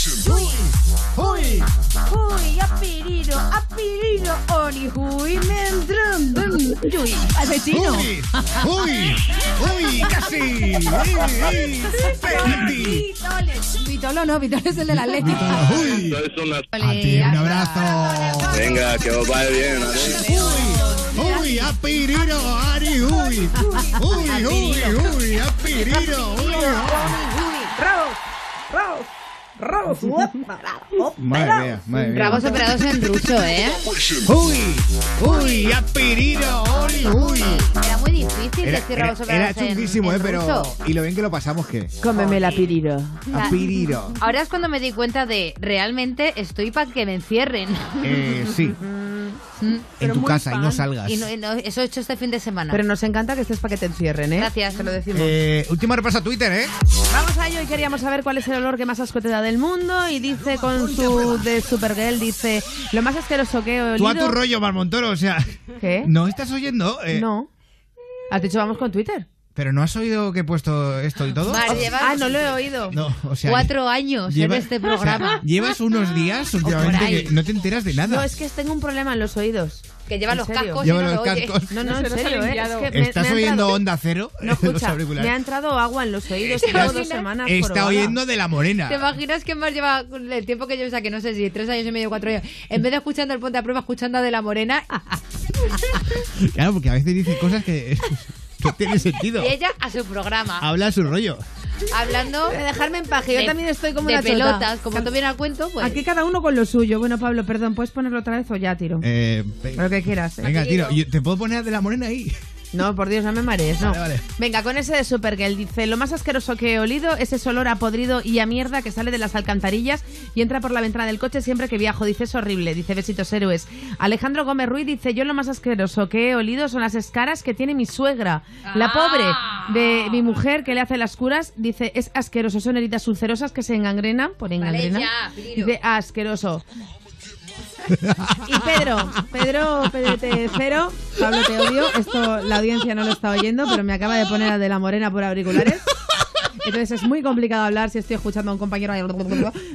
¡Uy! Uy, apiriro, apiriro, ori, uy, entran. Uy, Asesino. ¡Uy! ¡Uy! ¡Uy! ¡Casi! ¡Uy! ¡Uy! ¡Penalti! Vitolo no, Vitolo es el del Atlético. ¡Uy! Entonces son las- A ti, un abrazo. Venga, que os vaya bien. ¡Uy! ¡Uy! ¡Apiriro! ¡Ari! ¡Uy! ¡Uy! ¡Uy! ¡Uy! ¡Apiriro! ¡Uy! Madre mía, madre mía. Rabos operados en ruso, ¿eh? ¡Uy! ¡Uy! ¡Apiriro! ¡Uy! ¡Uy! Era muy difícil Era, decir rabos era operados en, chunguísimo, en ¿eh? Pero... ruso. Y lo bien que lo pasamos, ¿qué? Cómeme la piriro. Apiriro. Ahora es cuando me di cuenta de realmente estoy para que me encierren. Eh, sí. en tu casa y no salgas. Y no- y no- eso he hecho este fin de semana. Pero nos encanta que estés para que te encierren, ¿eh? Gracias. Te lo decimos. Eh, último repaso a Twitter, ¿eh? Vamos a ello y queríamos saber cuál es el olor que más asco te da del mundo. Y dice con su de Supergirl, dice, lo más asqueroso que he olido... Tú a tu rollo, Marmontoro, o sea... ¿Qué? ¿No estás oyendo? Eh, No. Has dicho vamos con Twitter. ¿Pero no has oído que he puesto esto y todo? Llevas Ah, no lo he oído. No, o sea... cuatro años lleva- en este o sea, programa. llevas unos días últimamente que no te enteras de nada. No, es que tengo un problema en los oídos. Que lleva ¿En los cascos Lleva y no los lo oye. cascos. No, no, No en serio, ¿eh? Es que ¿Estás me oyendo entrado- onda cero? No, en los escucha, auriculares? me ha entrado agua en los oídos. ¿Te Llevo dos semanas Está oyendo de la morena. ¿Te imaginas que más lleva el tiempo que yo, o sea, que no sé si tres años y medio, cuatro años, en vez de escuchando el Ponte a Prueba, escuchando a De La Morena, Claro, porque a veces dice cosas que no tienen sentido. y ella a su programa, Habla a su rollo. Hablando De dejarme en paz, que yo de- también estoy como de una chota. pelotas, como tú vienes al cuento, pues... Aquí cada uno con lo suyo. Bueno, Pablo, perdón, ¿puedes ponerlo otra vez o ya tiro? Eh, Lo que quieras. ¿eh? venga, tiro. Yo- ¿Te puedo poner a de la morena ahí? No, por Dios, no me marees, no. Vale, vale. Venga, con ese de Supergirl dice, lo más asqueroso que he olido es ese olor a podrido y a mierda que sale de las alcantarillas y entra por la ventana del coche siempre que viajo. Dice, es horrible. Dice, besitos héroes. Alejandro Gómez Ruiz dice, yo lo más asqueroso que he olido son las escaras que tiene mi suegra. La pobre de mi mujer que le hace las curas, dice, es asqueroso. Son heridas ulcerosas que se engangrenan, por engangrena. ya, Piriro. Dice, asqueroso. Y Pedro, Pedro, Pedrete Cero, Pablo te odio. Esto la audiencia no lo está oyendo, pero me acaba de poner a de la morena por auriculares. Entonces es muy complicado hablar si estoy escuchando a un compañero.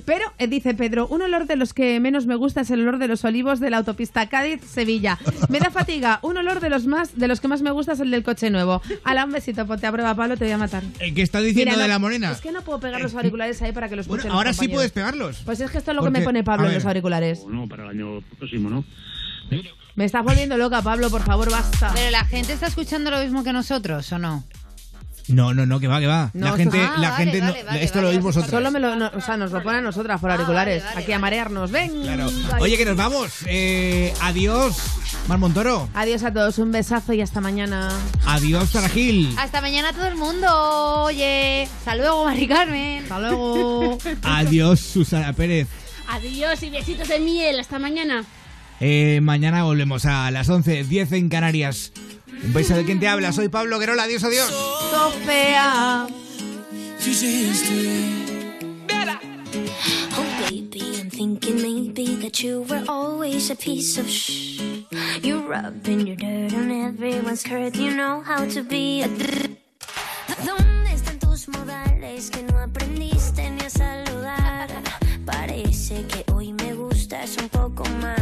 Pero eh, dice Pedro, un olor de los que menos me gusta es el olor de los olivos de la autopista Cádiz-Sevilla. Me da fatiga. Un olor de los más, de los que más me gusta es el del coche nuevo. Ala, un besito, ponte a prueba, Pablo, te voy a matar. ¿El que está diciendo Mira, de la morena? Es que no puedo pegar los auriculares ahí para que los Bueno, escuchen los ahora sí puedes pegarlos. Pues es que esto es lo que me pone Pablo en los auriculares. No, para el año próximo, ¿no? Me estás volviendo loca, Pablo, por favor, basta. Pero la gente está escuchando lo mismo que nosotros, ¿o no? No, no, no, que va, que va. No, la gente, ah, la vale, gente vale, no- vale, esto vale, lo oís vosotros. Solo me lo, no, o sea, nos lo ponen a nosotras por auriculares, aquí a marearnos. Ven. Claro. Oye, que nos vamos. Eh, adiós, Mar Montoro. Adiós a todos, un besazo y hasta mañana. Adiós, Sara Gil. Hasta mañana todo el mundo. Oye, hasta luego, Mari Carmen. Hasta luego. Adiós, Susana Pérez. Adiós y besitos de miel. Hasta mañana. Eh, mañana volvemos a las 11, 10 en Canarias. Un beso de quien te habla. Soy Pablo Guerola. Adiós, adiós. Sofía. Oh, baby, I'm thinking maybe that you were always a piece of shh. You're rubbing your dirt on everyone's skirt. You know how to be a. ¿Dónde están tus modales que no aprendiste ni a saludar? Parece que hoy me gustas un poco más.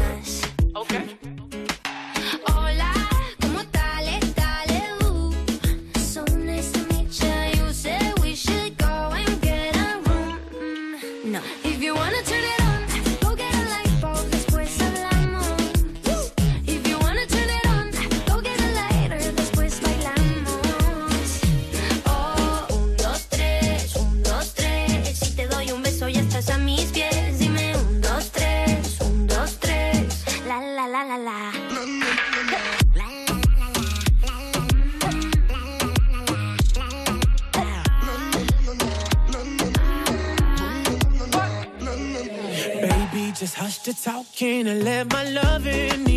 Just hush the talking and let my loving ease your